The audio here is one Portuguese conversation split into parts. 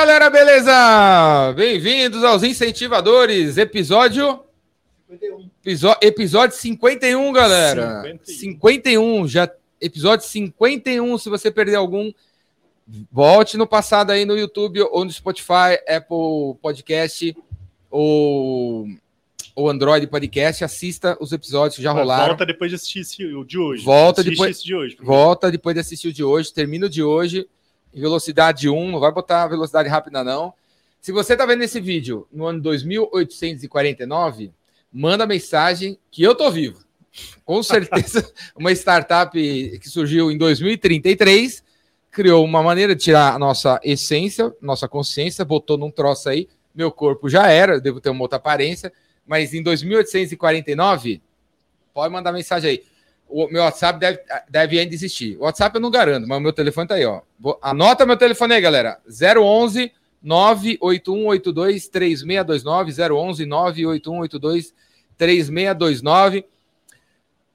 galera, beleza? Bem-vindos aos Incentivadores, episódio 51. Episódio, episódio 51, galera. 51. 51, já episódio 51, se você perder algum, volte no passado aí no YouTube ou no Spotify, Apple Podcast ou ou Android Podcast, assista os episódios que já rolaram. Volta depois de assistir o de hoje. Volta depois de hoje. Volta depois de assistir o de hoje, termina o de hoje velocidade 1, não vai botar velocidade rápida não. Se você está vendo esse vídeo no ano 2849, manda mensagem que eu tô vivo. Com certeza, uma startup que surgiu em 2033 criou uma maneira de tirar a nossa essência, nossa consciência, botou num troço aí, meu corpo já era, devo ter uma outra aparência, mas em 2849, pode mandar mensagem aí. O meu WhatsApp deve, deve ainda existir. O WhatsApp eu não garanto, mas o meu telefone tá aí, ó. Vou, anota meu telefone aí, galera. 011 98182 3629 011 98182 3629.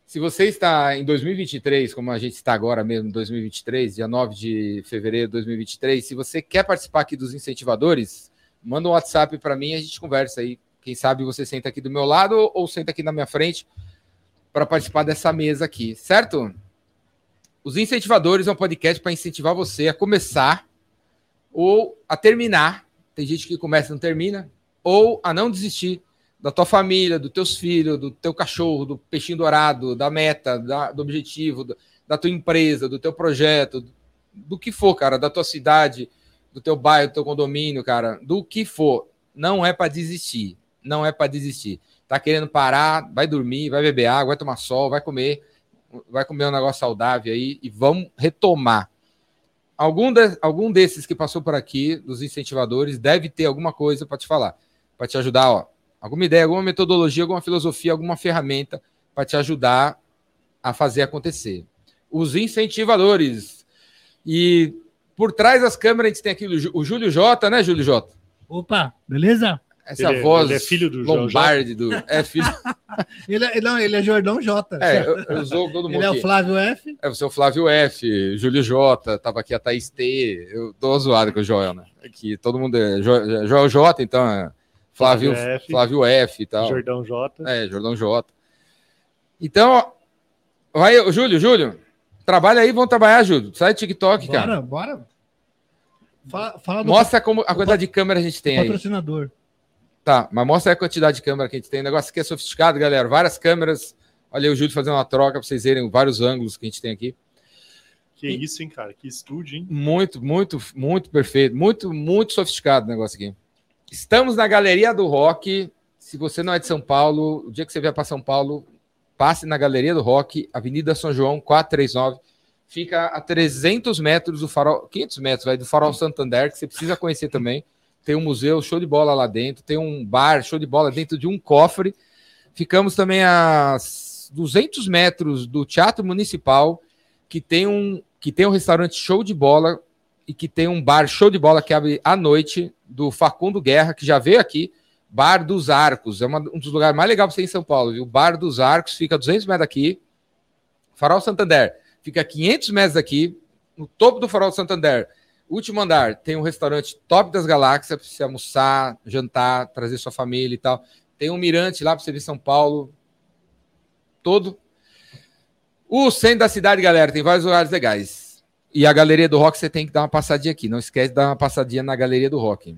Se você está em 2023, como a gente está agora mesmo, 2023, dia 9 de fevereiro de 2023, se você quer participar aqui dos incentivadores, manda um WhatsApp para mim e a gente conversa aí. Quem sabe você senta aqui do meu lado ou senta aqui na minha frente para participar dessa mesa aqui, certo? Os Incentivadores é um podcast para incentivar você a começar ou a terminar. Tem gente que começa e não termina, ou a não desistir da tua família, dos teus filhos, do teu cachorro, do peixinho dourado, da meta, da, do objetivo, do, da tua empresa, do teu projeto, do, do que for, cara, da tua cidade, do teu bairro, do teu condomínio, cara, do que for. Não é para desistir. Não é para desistir tá querendo parar, vai dormir, vai beber água, vai tomar sol, vai comer, vai comer um negócio saudável aí e vamos retomar. Algum, de, algum desses que passou por aqui, dos incentivadores, deve ter alguma coisa para te falar, para te ajudar, ó. Alguma ideia, alguma metodologia, alguma filosofia, alguma ferramenta para te ajudar a fazer acontecer. Os incentivadores. E por trás das câmeras a gente tem aqui o Júlio Jota, né, Júlio Jota? Opa, beleza? Essa ele, é- voz. Ele é filho do Lombardi. Do, é filho. ele é, não, ele é Jordão J. É, eu, eu usou todo mundo. Ele aqui. é o Flávio F. É, você é o Flávio F, Júlio J, tava aqui a Thaís T. Eu tô zoado com o Joel, né? Aqui todo mundo é jo, Joel J, então é Flávio, Flávio F, Flávio F e tal. Jordão J. É, Jordão J. Então, vai, Júlio, Júlio, trabalha aí, vamos trabalhar, Júlio. Sai do TikTok, bora, cara. Bora, bora. Fala, fala Mostra como a quantidade de câmera a gente tem patrocinador. aí. Patrocinador. Tá, mas mostra a quantidade de câmera que a gente tem. O negócio aqui é sofisticado, galera. Várias câmeras. Olha aí o Júlio fazendo uma troca para vocês verem vários ângulos que a gente tem aqui. Que e... isso, hein, cara? Que estúdio, hein? Muito, muito, muito perfeito. Muito, muito sofisticado o negócio aqui. Estamos na Galeria do Rock. Se você não é de São Paulo, o dia que você vier para São Paulo, passe na Galeria do Rock, Avenida São João, 439. Fica a 300 metros do farol, 500 metros vai, do farol Santander, que você precisa conhecer também tem um museu show de bola lá dentro, tem um bar show de bola dentro de um cofre. Ficamos também a 200 metros do Teatro Municipal, que tem um que tem um restaurante show de bola e que tem um bar show de bola que abre à noite do Facundo Guerra, que já veio aqui, Bar dos Arcos, é uma, um dos lugares mais legais para você ir em São Paulo, viu? Bar dos Arcos fica a 200 metros daqui. Farol Santander fica a 500 metros daqui, no topo do Farol Santander Último andar, tem um restaurante top das galáxias para você almoçar, jantar, trazer sua família e tal. Tem um mirante lá para você ver São Paulo. Todo. O centro da cidade, galera, tem vários lugares legais. E a Galeria do Rock você tem que dar uma passadinha aqui. Não esquece de dar uma passadinha na Galeria do Rock.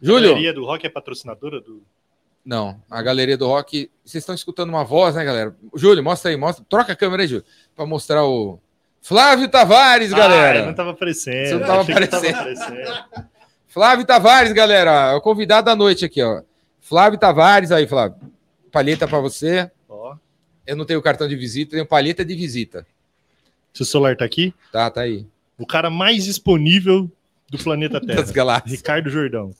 Júlio. A Galeria do Rock é patrocinadora do. Não, a Galeria do Rock. Vocês estão escutando uma voz, né, galera? Júlio, mostra aí, mostra. Troca a câmera aí, Júlio, para mostrar o, Flávio Tavares, ah, galera. não estava aparecendo. Você não estava aparecendo. aparecendo. Flávio Tavares, galera. É o convidado da noite aqui, ó. Flávio Tavares, aí, Flávio. Palheta para você. Ó. Eu não tenho cartão de visita, tenho palheta de visita. Seu celular tá aqui? Tá, tá aí. O cara mais disponível do planeta Terra. Das galáxias. Ricardo Jordão.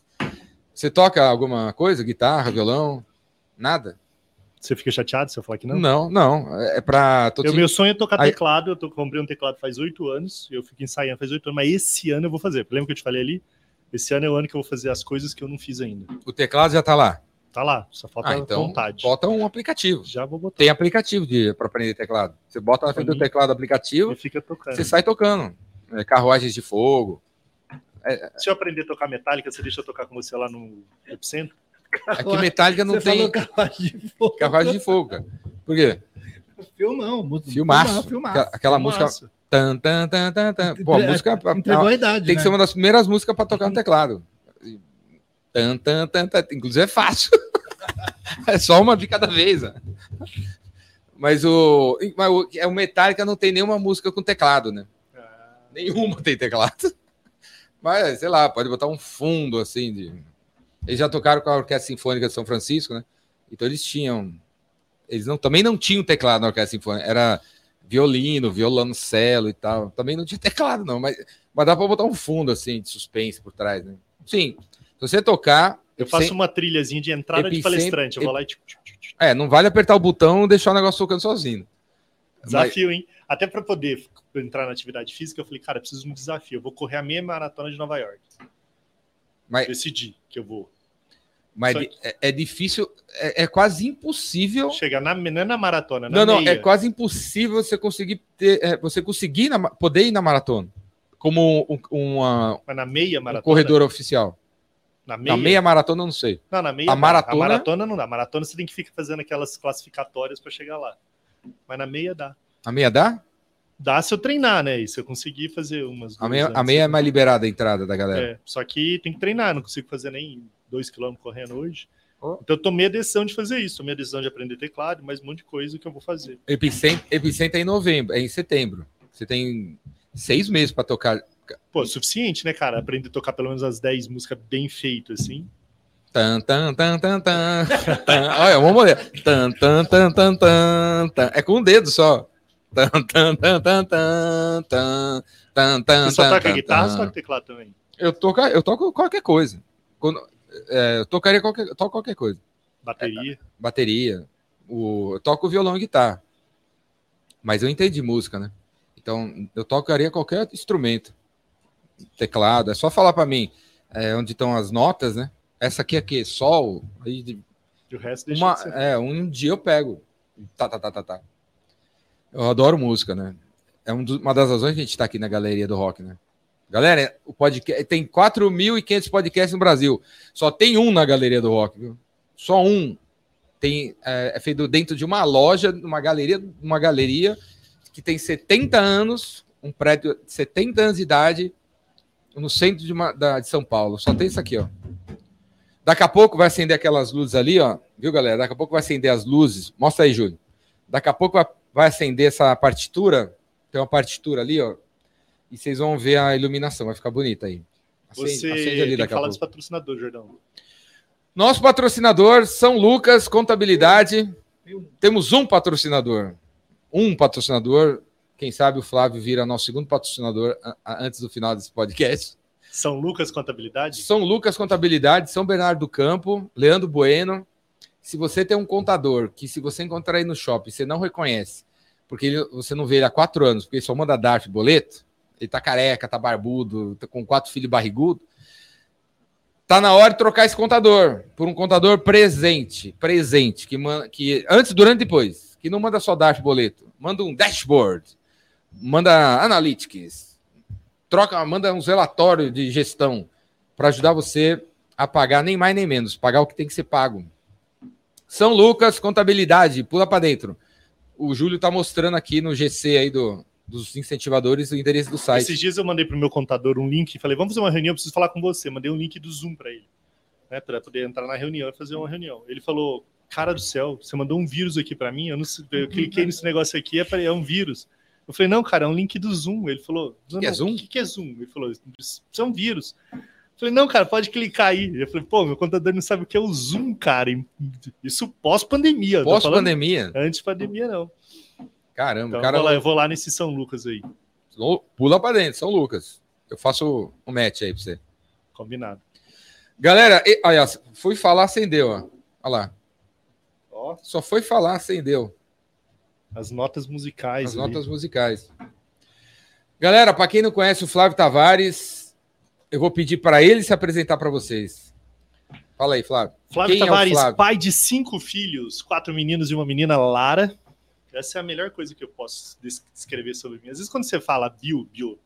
Você toca alguma coisa? Guitarra, violão? Nada? Você fica chateado se eu falar que não? Não, não. É pra. O meu sonho é tocar Aí... teclado. Eu tô, comprei um teclado faz oito anos. Eu fico ensaiando faz oito anos, mas esse ano eu vou fazer. Lembra que eu te falei ali? Esse ano é o ano que eu vou fazer as coisas que eu não fiz ainda. O teclado já tá lá? Tá lá, só falta ah, então vontade. Bota um aplicativo. Já vou botar. Tem aplicativo para aprender teclado. Você bota na frente do teclado aplicativo. Fica tocando. Você sai tocando. É, carruagens de fogo. É, Se eu aprender a tocar metálica, você deixa eu tocar com você lá no Epicentro? Aqui Metallica não Você tem falou carruagem de fogo. carruagem de fogo, cara. Por quê? Filmão. Filmaço. filmaço. Aquela, aquela música. Tan, tan, tan, tan, tan. Pô, a música Entregou a idade, tem que né? ser uma das primeiras músicas para tocar no teclado. Tan, tan, tan, tan. Inclusive é fácil. é só uma de cada vez. né? Mas o, mas o, é, o Metallica não tem nenhuma música com teclado, né? Ah, Nenhuma tem teclado. Mas, sei lá, pode botar um fundo assim de. Eles já tocaram com a Orquestra Sinfônica de São Francisco, né? Então eles tinham. Eles não, também não tinham teclado na Orquestra Sinfônica. Era violino, violoncelo e tal. Também não tinha teclado, não. Mas, mas dá para botar um fundo assim de suspense por trás, né? Sim. Se você tocar. Eu faço sem- uma trilhazinha de entrada de Epicentro- palestrante. Eu vou lá e. É, não vale apertar o botão e deixar o negócio tocando sozinho. Desafio, hein? Até para poder entrar na atividade física, eu falei, cara, eu preciso de um desafio. Eu vou correr a meia maratona de Nova York. Mas, Decidi que eu vou. Mas é, é difícil, é, é quase impossível. Chegar na, não é na maratona, na Não, não, meia. é quase impossível você conseguir ter, é, você conseguir na poder ir na maratona como um, uma- Mas na meia um maratona. corredor oficial. Na meia. Na meia maratona, eu não sei. Não, na meia. A maratona- A maratona não dá. A maratona você tem que ficar fazendo aquelas classificatórias para chegar lá. Mas na meia dá. A meia dá? Dá se eu treinar, né? E se eu conseguir fazer umas. A meia, a meia é mais liberada a entrada da galera. É, só que tem que treinar, não consigo fazer nem dois quilômetros correndo hoje. Oh. Então eu tomei a decisão de fazer isso, tomei a decisão de aprender teclado, mas um monte de coisa que eu vou fazer. Epicentro, Epicentro é em novembro, é em setembro. Você tem seis meses para tocar. Pô, suficiente, né, cara? Aprender a tocar pelo menos as 10 músicas bem feito, assim. Tan, tan, tan, tan, tan, tan. Olha, vamos olhar. Tan, tan, tan, tan, tan, tan. É com o dedo só. Tan, tan, tan, tan, tan, tan, tan, tan, Você só toca tan, guitarra ou toca teclado também? Eu, toco, eu toco qualquer coisa. Quando, é, eu tocaria qualquer, toco qualquer coisa. Bateria. Bateria. O, eu toco violão e guitarra. Mas eu entendi música, né? Então, eu tocaria qualquer instrumento. Teclado. É só falar para mim é, onde estão as notas, né? Essa aqui é que Sol. Aí, de- E o resto deixa uma, de é, um dia eu pego. Tá, tá, tá, tá, tá. Eu adoro música, né? É um dos- uma das razões que a gente tá aqui na galeria do rock, né? Galera, o podcast tem 4.500 podcasts no Brasil. Só tem um na galeria do rock, viu? Só um. Tem, é, é feito dentro de uma loja, uma galeria, uma galeria que tem 70 anos, um prédio de 70 anos de idade, no centro de, uma, da, de São Paulo. Só tem isso aqui, ó. Daqui a pouco vai acender aquelas luzes ali, ó. Viu, galera? Daqui a pouco vai acender as luzes. Mostra aí, Júlio. Daqui a pouco vai, vai acender essa partitura. Tem uma partitura ali, ó. E vocês vão ver a iluminação. Vai ficar bonita aí. Acende, Você acende ali daqui a falar pouco. dos patrocinadores, Jordão. Nosso patrocinador, São Lucas Contabilidade. Temos um patrocinador. Um patrocinador. Quem sabe o Flávio vira nosso segundo patrocinador antes do final desse podcast. São Lucas Contabilidade? São Lucas Contabilidade, São Bernardo do Campo, Leandro Bueno. Se você tem um contador que, se você encontrar aí no shopping, você não reconhece, porque ele- você não vê ele há quatro anos, porque ele só manda DARF boleto, ele tá careca, tá barbudo, tá com quatro filhos barrigudo, tá na hora de trocar esse contador por um contador presente, presente, que, man- que antes, durante e depois, que não manda só DARF boleto, manda um dashboard, manda analytics, troca, manda uns relatórios de gestão para ajudar você a pagar nem mais nem menos, pagar o que tem que ser pago. São Lucas, contabilidade, pula para dentro. O Júlio está mostrando aqui no GC aí do, dos incentivadores o endereço do site. Esses dias eu mandei pro meu contador um link e falei, vamos fazer uma reunião, eu preciso falar com você. Mandei um link do Zoom para ele, né, para poder entrar na reunião e fazer uma reunião. Ele falou, cara do céu, você mandou um vírus aqui para mim, eu, não eu cliquei nesse negócio aqui, é, é um vírus. Eu falei, não, cara, é um link do Zoom. Ele falou, não, Que é Zoom? O que, que é Zoom? Ele falou, isso é um vírus. Eu falei, não, cara, pode clicar aí. Eu falei, pô, meu contador não sabe o que é o Zoom, cara. Isso pós-pandemia. Pós-pandemia. Antes pandemia, não. Caramba, Então cara eu, vou lá, eu vou lá nesse São Lucas aí. pula para dentro, São Lucas. Eu faço um match aí para você. Combinado. Galera, e, olha, fui falar, acendeu, ó. Olha lá. Ó, Só foi falar, acendeu. as notas musicais. As ali. notas musicais. Galera, para quem não conhece o Flávio Tavares, eu vou pedir para ele se apresentar para vocês. Fala aí, Flávio. Flávio Quem é Tavares, Flávio? pai de cinco filhos, quatro meninos e uma menina, Lara. Essa é a melhor coisa que eu posso des- descrever sobre mim. Às vezes, quando você fala bio, bio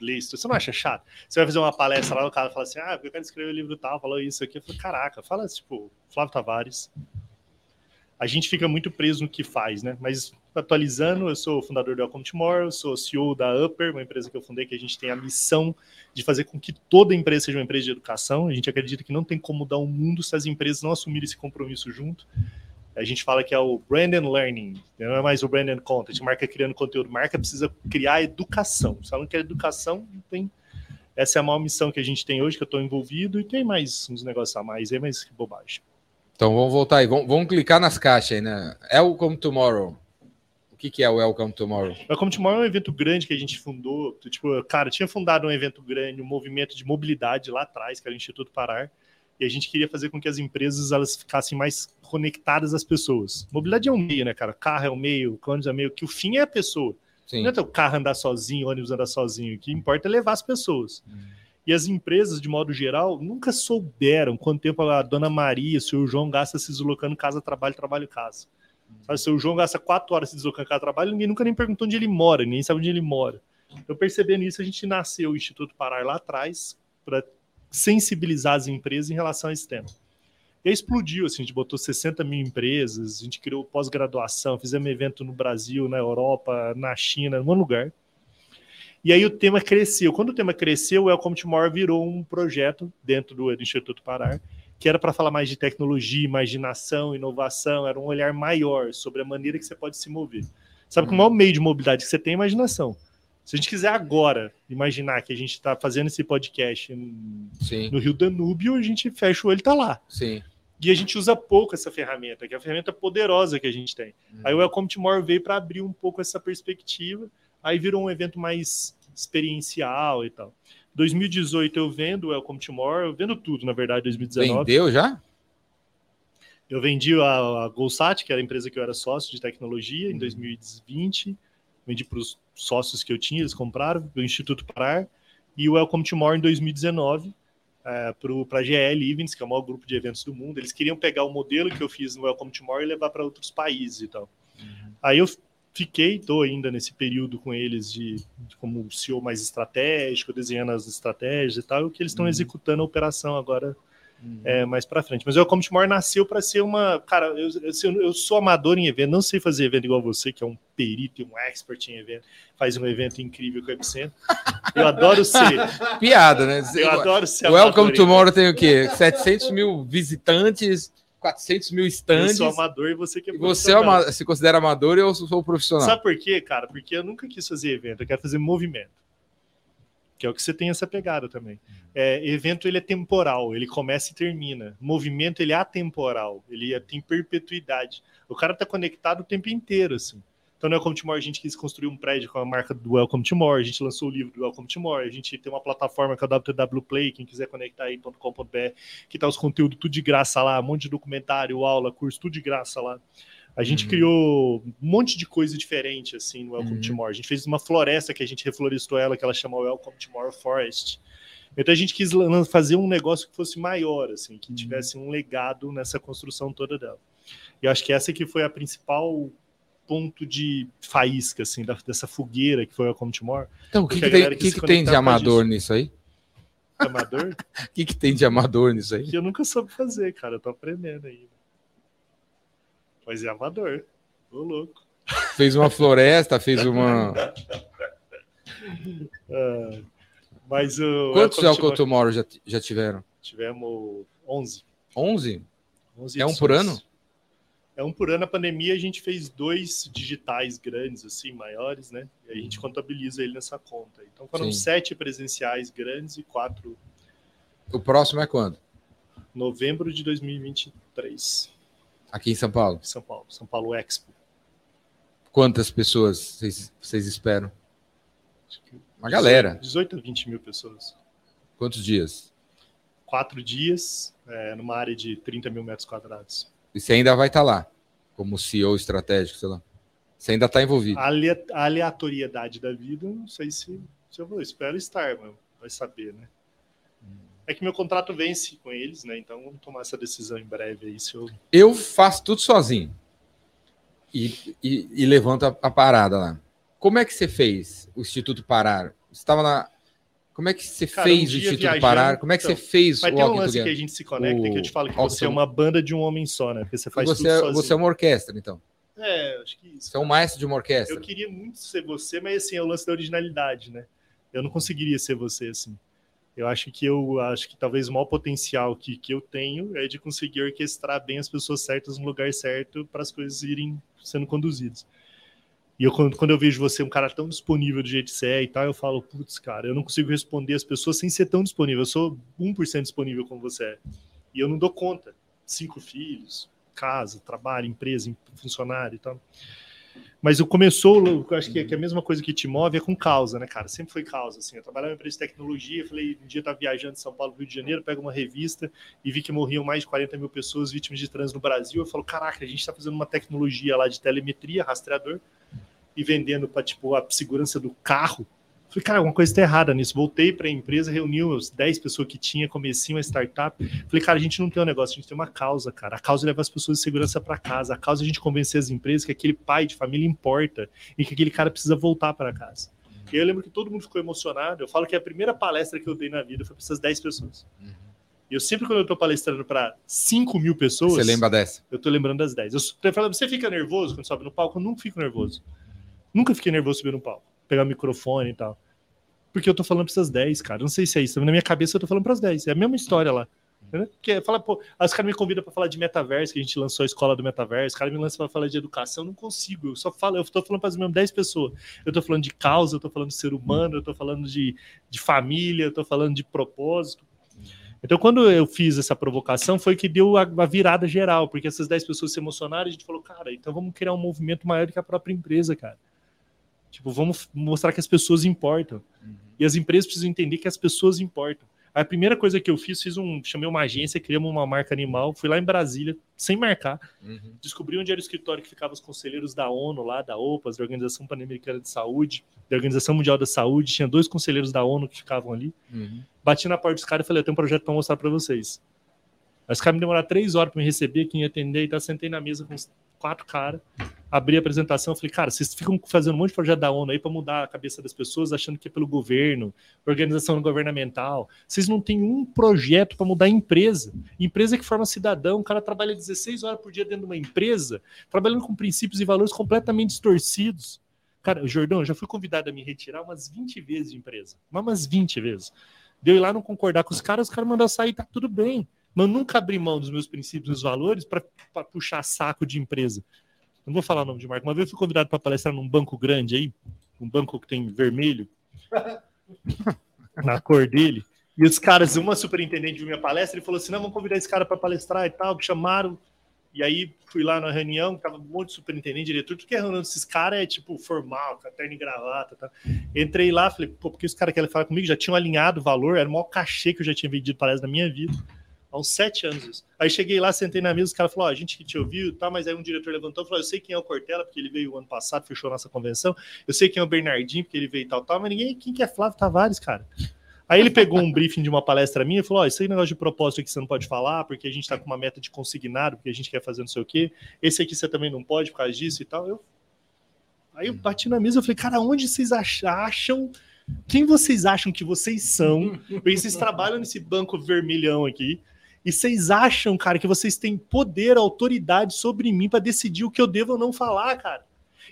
isso. Você não acha chato? Você vai fazer uma palestra lá, o cara fala assim, ah, eu quero escrever um livro tal, falou isso aqui. Eu falo, caraca, fala tipo, Flávio Tavares. A gente fica muito preso no que faz, né? Mas atualizando, eu sou fundador do Welcome Tomorrow, sou CEO da Upper, uma empresa que eu fundei que a gente tem a missão de fazer com que toda empresa seja uma empresa de educação. A gente acredita que não tem como mudar o mundo se as empresas não assumirem esse compromisso junto. A gente fala que é o brand and learning, não é mais o brand and content. Marca criando conteúdo, marca precisa criar educação. Se ela não quer educação, não tem. Essa é a maior missão que a gente tem hoje, que eu estou envolvido, e tem mais uns negócios a mais aí, mas que bobagem. Então vamos voltar aí, vamos, vamos clicar nas caixas aí, né? Welcome Tomorrow. O que, que é o Welcome Tomorrow? Welcome Tomorrow é um evento grande que a gente fundou. Tipo, cara, tinha fundado um evento grande, um movimento de mobilidade lá atrás, que era o Instituto Parar e a gente queria fazer com que as empresas elas ficassem mais conectadas às pessoas. Mobilidade é um meio, né, cara? Carro é um meio, ônibus é um meio, que o fim é a pessoa. Sim. Não é o carro andar sozinho, ônibus andar sozinho. O que importa é levar as pessoas. Hum. E as empresas, de modo geral, nunca souberam quanto tempo a dona Maria, o senhor João gasta se deslocando casa, trabalho, trabalho, casa. Hum. Sabe, o João gasta quatro horas se deslocando casa, trabalho, ninguém nunca nem perguntou onde ele mora, ninguém sabe onde ele mora. Então, percebendo isso, a gente nasceu o Instituto Parar lá atrás para sensibilizar as empresas em relação a esse tema. E aí explodiu, assim, a gente botou 60 mil empresas, a gente criou pós-graduação, fizemos evento no Brasil, na Europa, na China, em um lugar. E aí o tema cresceu. Quando o tema cresceu, o Welcome to More virou um projeto dentro do, Instituto Parar, que era para falar mais de tecnologia, imaginação, inovação, era um olhar maior sobre a maneira que você pode se mover. Sabe que o maior meio de mobilidade que você tem é imaginação. Se a gente quiser agora imaginar que a gente está fazendo esse podcast Sim. no Rio Danúbio, a gente fecha o olho e está lá. Sim. E a gente usa pouco essa ferramenta, que é a ferramenta poderosa que a gente tem. Hum. Aí o Welcome Tomorrow veio para abrir um pouco essa perspectiva, aí virou um evento mais experiencial e tal. 2018 eu vendo o Welcome Tomorrow, eu vendo tudo, na verdade, 2019. Vendeu já? Eu vendi a, a Golsat, que era a empresa que eu era sócio de tecnologia, em 2020. Vendi para os sócios que eu tinha, eles compraram, o Instituto Parar, e o Welcome to More em 2019, é, para a GL Events, que é o maior grupo de eventos do mundo. Eles queriam pegar o modelo que eu fiz no Welcome to More e levar para outros países e tal. Uhum. Aí eu fiquei, estou ainda nesse período com eles de, de, como CEO mais estratégico, desenhando as estratégias e tal, e o que eles estão uhum. executando a operação agora uhum. é, mais para frente. Mas o Welcome to More nasceu para ser uma. Cara, eu, eu, eu, sou amador em evento, não sei fazer evento igual você, que é um perito e um expert em evento, faz um evento incrível com o Epicentro. Eu adoro ser. Piada, né? Eu adoro ser. Welcome to More tem o quê? 700 mil visitantes. 400 mil stands. Eu sou amador e você que é Você é se considera amador e eu sou profissional. Sabe por quê, cara? Porque eu nunca quis fazer evento, eu quero fazer movimento que é o que você tem essa pegada também. É, evento ele é temporal, ele começa e termina. Movimento ele é atemporal, ele é, tem perpetuidade. O cara tá conectado o tempo inteiro, assim. Então, no Welcome to More, a gente quis construir um prédio com a marca do Welcome to More, a gente lançou o livro do Welcome to More, a gente tem uma plataforma que é o WTW Play, quem quiser conectar aí.com.br, que tá os conteúdos tudo de graça lá, um monte de documentário, aula, curso, tudo de graça lá. A gente uhum. criou um monte de coisa diferente assim no Welcome uhum. to More. A gente fez uma floresta que a gente reflorestou ela, que ela chama Welcome to More Forest. Então a gente quis fazer um negócio que fosse maior, assim, que uhum. tivesse um legado nessa construção toda dela. E acho que essa que foi a principal ponto de faísca, assim, da, dessa fogueira que foi o Welcome to More. Então, o que, que, tem, que, que tem de amador nisso aí? Amador? O que, que tem de amador nisso aí? Que eu nunca soube fazer, cara. Eu tô aprendendo aí. Mas é amador. Ô, louco. Fez uma floresta, fez uma. uh, mas o. Quantos Welcome Tomorrow já, já tiveram? Tivemos 11. 11? 11 é um por ano? É um por ano. A pandemia a gente fez dois digitais grandes, assim, maiores, né? E a gente contabiliza ele nessa conta. Então foram Sim. sete presenciais grandes e quatro. O próximo é quando? Novembro de 2023. Aqui em São Paulo? São Paulo, São Paulo Expo. Quantas pessoas vocês, esperam? Uma galera. 18 a 20 mil pessoas. Quantos dias? Quatro dias, é, numa área de 30 mil metros quadrados. E você ainda vai estar tá lá, como CEO estratégico, sei lá. Você ainda está envolvido. A aleatoriedade da vida, não sei se, se eu vou. Espero estar, mas vai saber, né? É que meu contrato vence com eles, né? Então vamos tomar essa decisão em breve aí. Se eu... eu faço tudo sozinho. E, e, e levanto a, parada lá. Como é que você fez o Instituto Parar? Você estava na. Como é que você Cara, fez um o Instituto viajando, Parar? Como é que então, você fez Vai o ter um lance que a gente se conecta, que eu te falo que O- você é uma banda de um homem só, né? Porque você faz Você, tudo é- sozinho. você é uma orquestra, então. É, acho que isso. Você é um maestro de uma orquestra. Eu queria muito ser você, mas assim, é o lance da originalidade, né? Eu não conseguiria ser você, assim. Eu acho que eu acho que talvez o maior potencial que, que eu tenho é de conseguir orquestrar bem as pessoas certas no lugar certo para as coisas irem sendo conduzidas. E eu, quando, quando eu vejo você um cara tão disponível do jeito que você é e tal, eu falo, putz, cara, eu não consigo responder as pessoas sem ser tão disponível. Eu sou 1% disponível como você é. E eu não dou conta. Cinco filhos, casa, trabalho, empresa, em- funcionário e tal. Mas o começou, eu acho que, que a mesma coisa que te move é com causa, né, cara? Sempre foi causa, assim. Eu trabalhava em empresa de tecnologia, falei, um dia eu tava viajando de São Paulo, Rio de Janeiro, pego uma revista e vi que morriam mais de 40 mil pessoas vítimas de trânsito no Brasil. Eu falo, caraca, a gente tá fazendo uma tecnologia lá de telemetria, rastreador, e vendendo para tipo, a segurança do carro. Falei, cara, alguma coisa está errada nisso. Voltei para a empresa, reuni os 10 pessoas que tinha, comecei uma startup. Falei, cara, a gente não tem um negócio, a gente tem uma causa, cara. A causa leva as pessoas de segurança para casa. A causa é a gente convencer as empresas que aquele pai de família importa e que aquele cara precisa voltar para casa. E eu lembro que todo mundo ficou emocionado. Eu falo que a primeira palestra que eu dei na vida foi para essas 10 pessoas. E eu sempre, quando eu estou palestrando para 5 mil pessoas, Você lembra dessa? eu tô lembrando das 10. Eu falo, você fica nervoso quando sobe no palco? Eu nunca fico nervoso. Nunca fiquei nervoso subir no palco. Pegar o microfone e tal. Porque eu tô falando pra essas 10, cara. Não sei se é isso. Na minha cabeça eu tô falando pras 10. É a mesma história lá. Entendeu? Porque fala, pô, os caras me convidam pra falar de metaverso, que a gente lançou a escola do metaverso. Os caras me lançam pra falar de educação. Eu não consigo. Eu só falo, eu tô falando pras mesmas 10 pessoas. Eu tô falando de causa, eu tô falando de ser humano, eu tô falando de, de família, eu tô falando de propósito. Então, quando eu fiz essa provocação, foi que deu a, a virada geral, porque essas 10 pessoas se emocionaram e a gente falou, cara, então vamos criar um movimento maior que a própria empresa, cara. Tipo, vamos mostrar que as pessoas importam. E as empresas precisam entender que as pessoas importam. A primeira coisa que eu fiz, fiz um, chamei uma agência, criamos uma marca animal, fui lá em Brasília, sem marcar, Uhum. descobri onde era o escritório que ficavam os conselheiros da ONU lá, da OPAS, da Organização Pan-Americana de Saúde, da Organização Mundial da Saúde, tinha dois conselheiros da ONU que ficavam ali. Uhum. Bati na porta dos caras e falei, eu tenho um projeto para mostrar para vocês. Aí Os caras me demoraram três horas para me receber, quem ia atender, e tá, sentei na mesa com os quatro caras, abri a apresentação, falei, cara, vocês ficam fazendo um monte de projeto da ONU aí para mudar a cabeça das pessoas, achando que é pelo governo, organização governamental. Vocês não têm um projeto para mudar a empresa. Empresa que forma cidadão, o cara trabalha 16 horas por dia dentro de uma empresa, trabalhando com princípios e valores completamente distorcidos. Cara, Jordão, eu já fui convidado a me retirar umas 20 vezes de empresa. Mas umas 20 vezes. Deu ir lá não concordar com os caras, os caras mandaram sair, tá tudo bem. Mas eu nunca abri mão dos meus princípios e valores para puxar saco de empresa. Não vou falar o nome de marca. Uma vez eu fui convidado para palestrar num banco grande aí, um banco que tem vermelho na cor dele. E os caras, uma superintendente de minha palestra, ele falou assim: não, vamos convidar esse cara para palestrar e tal, que chamaram. E aí fui lá na reunião, tava um monte de superintendente, diretor, tudo que é reunião desses caras é tipo formal, com terno e gravata. Tá? Entrei lá, falei, pô, porque os caras querem falar comigo, já tinham alinhado o valor, era o maior cachê que eu já tinha vendido palestra na minha vida. Há uns sete anos isso. Aí cheguei lá, sentei na mesa, os caras falaram, ó, a gente que te ouviu, tá, mas aí um diretor levantou e falou, eu sei quem é o Cortella, porque ele veio ano passado, fechou nossa convenção, eu sei quem é o Bernardinho, porque ele veio e tal, tal, mas ninguém, quem que é Flávio Tavares, cara? Aí ele pegou um briefing de uma palestra minha e falou: Ó, esse aí negócio de propósito aqui você não pode falar, porque a gente tá com uma meta de consignado, porque a gente quer fazer não sei o quê. Esse aqui você também não pode por causa disso e tal. Eu... Aí eu bati na mesa e falei, cara, onde vocês acham? Quem vocês acham que vocês são? Porque vocês trabalham nesse banco vermelhão aqui. E vocês acham, cara, que vocês têm poder, autoridade sobre mim para decidir o que eu devo ou não falar, cara.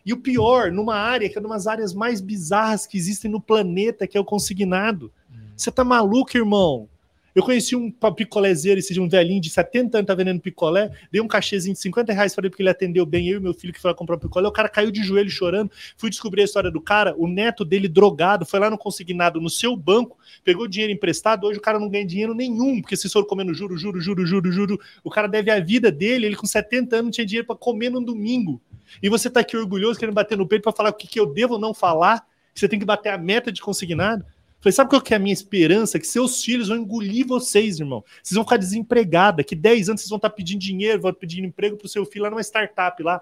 E o pior, numa área que é uma das áreas mais bizarras que existem no planeta, que é o consignado. Você tá maluco, irmão? Eu conheci um picolézeiro, esse de um velhinho de 70 anos, tá vendendo picolé, dei um cachezinho de 50 reais para ele porque ele atendeu bem eu e meu filho que foi lá comprar picolé. O cara caiu de joelho chorando. Fui descobrir a história do cara. O neto dele, drogado, foi lá no consignado no seu banco, pegou dinheiro emprestado. Hoje o cara não ganha dinheiro nenhum, porque se for comendo juro, juro, juro, juro, juro, o cara deve a vida dele. Ele com 70 anos não tinha dinheiro para comer no domingo. E você tá aqui orgulhoso, querendo bater no peito para falar o que, que eu devo não falar. Você tem que bater a meta de consignado. Falei, sabe qual que é a minha esperança? Que seus filhos vão engolir vocês, irmão. Vocês vão ficar desempregados. Que 10 anos vocês vão estar pedindo dinheiro, vão pedir emprego pro seu filho lá numa startup lá.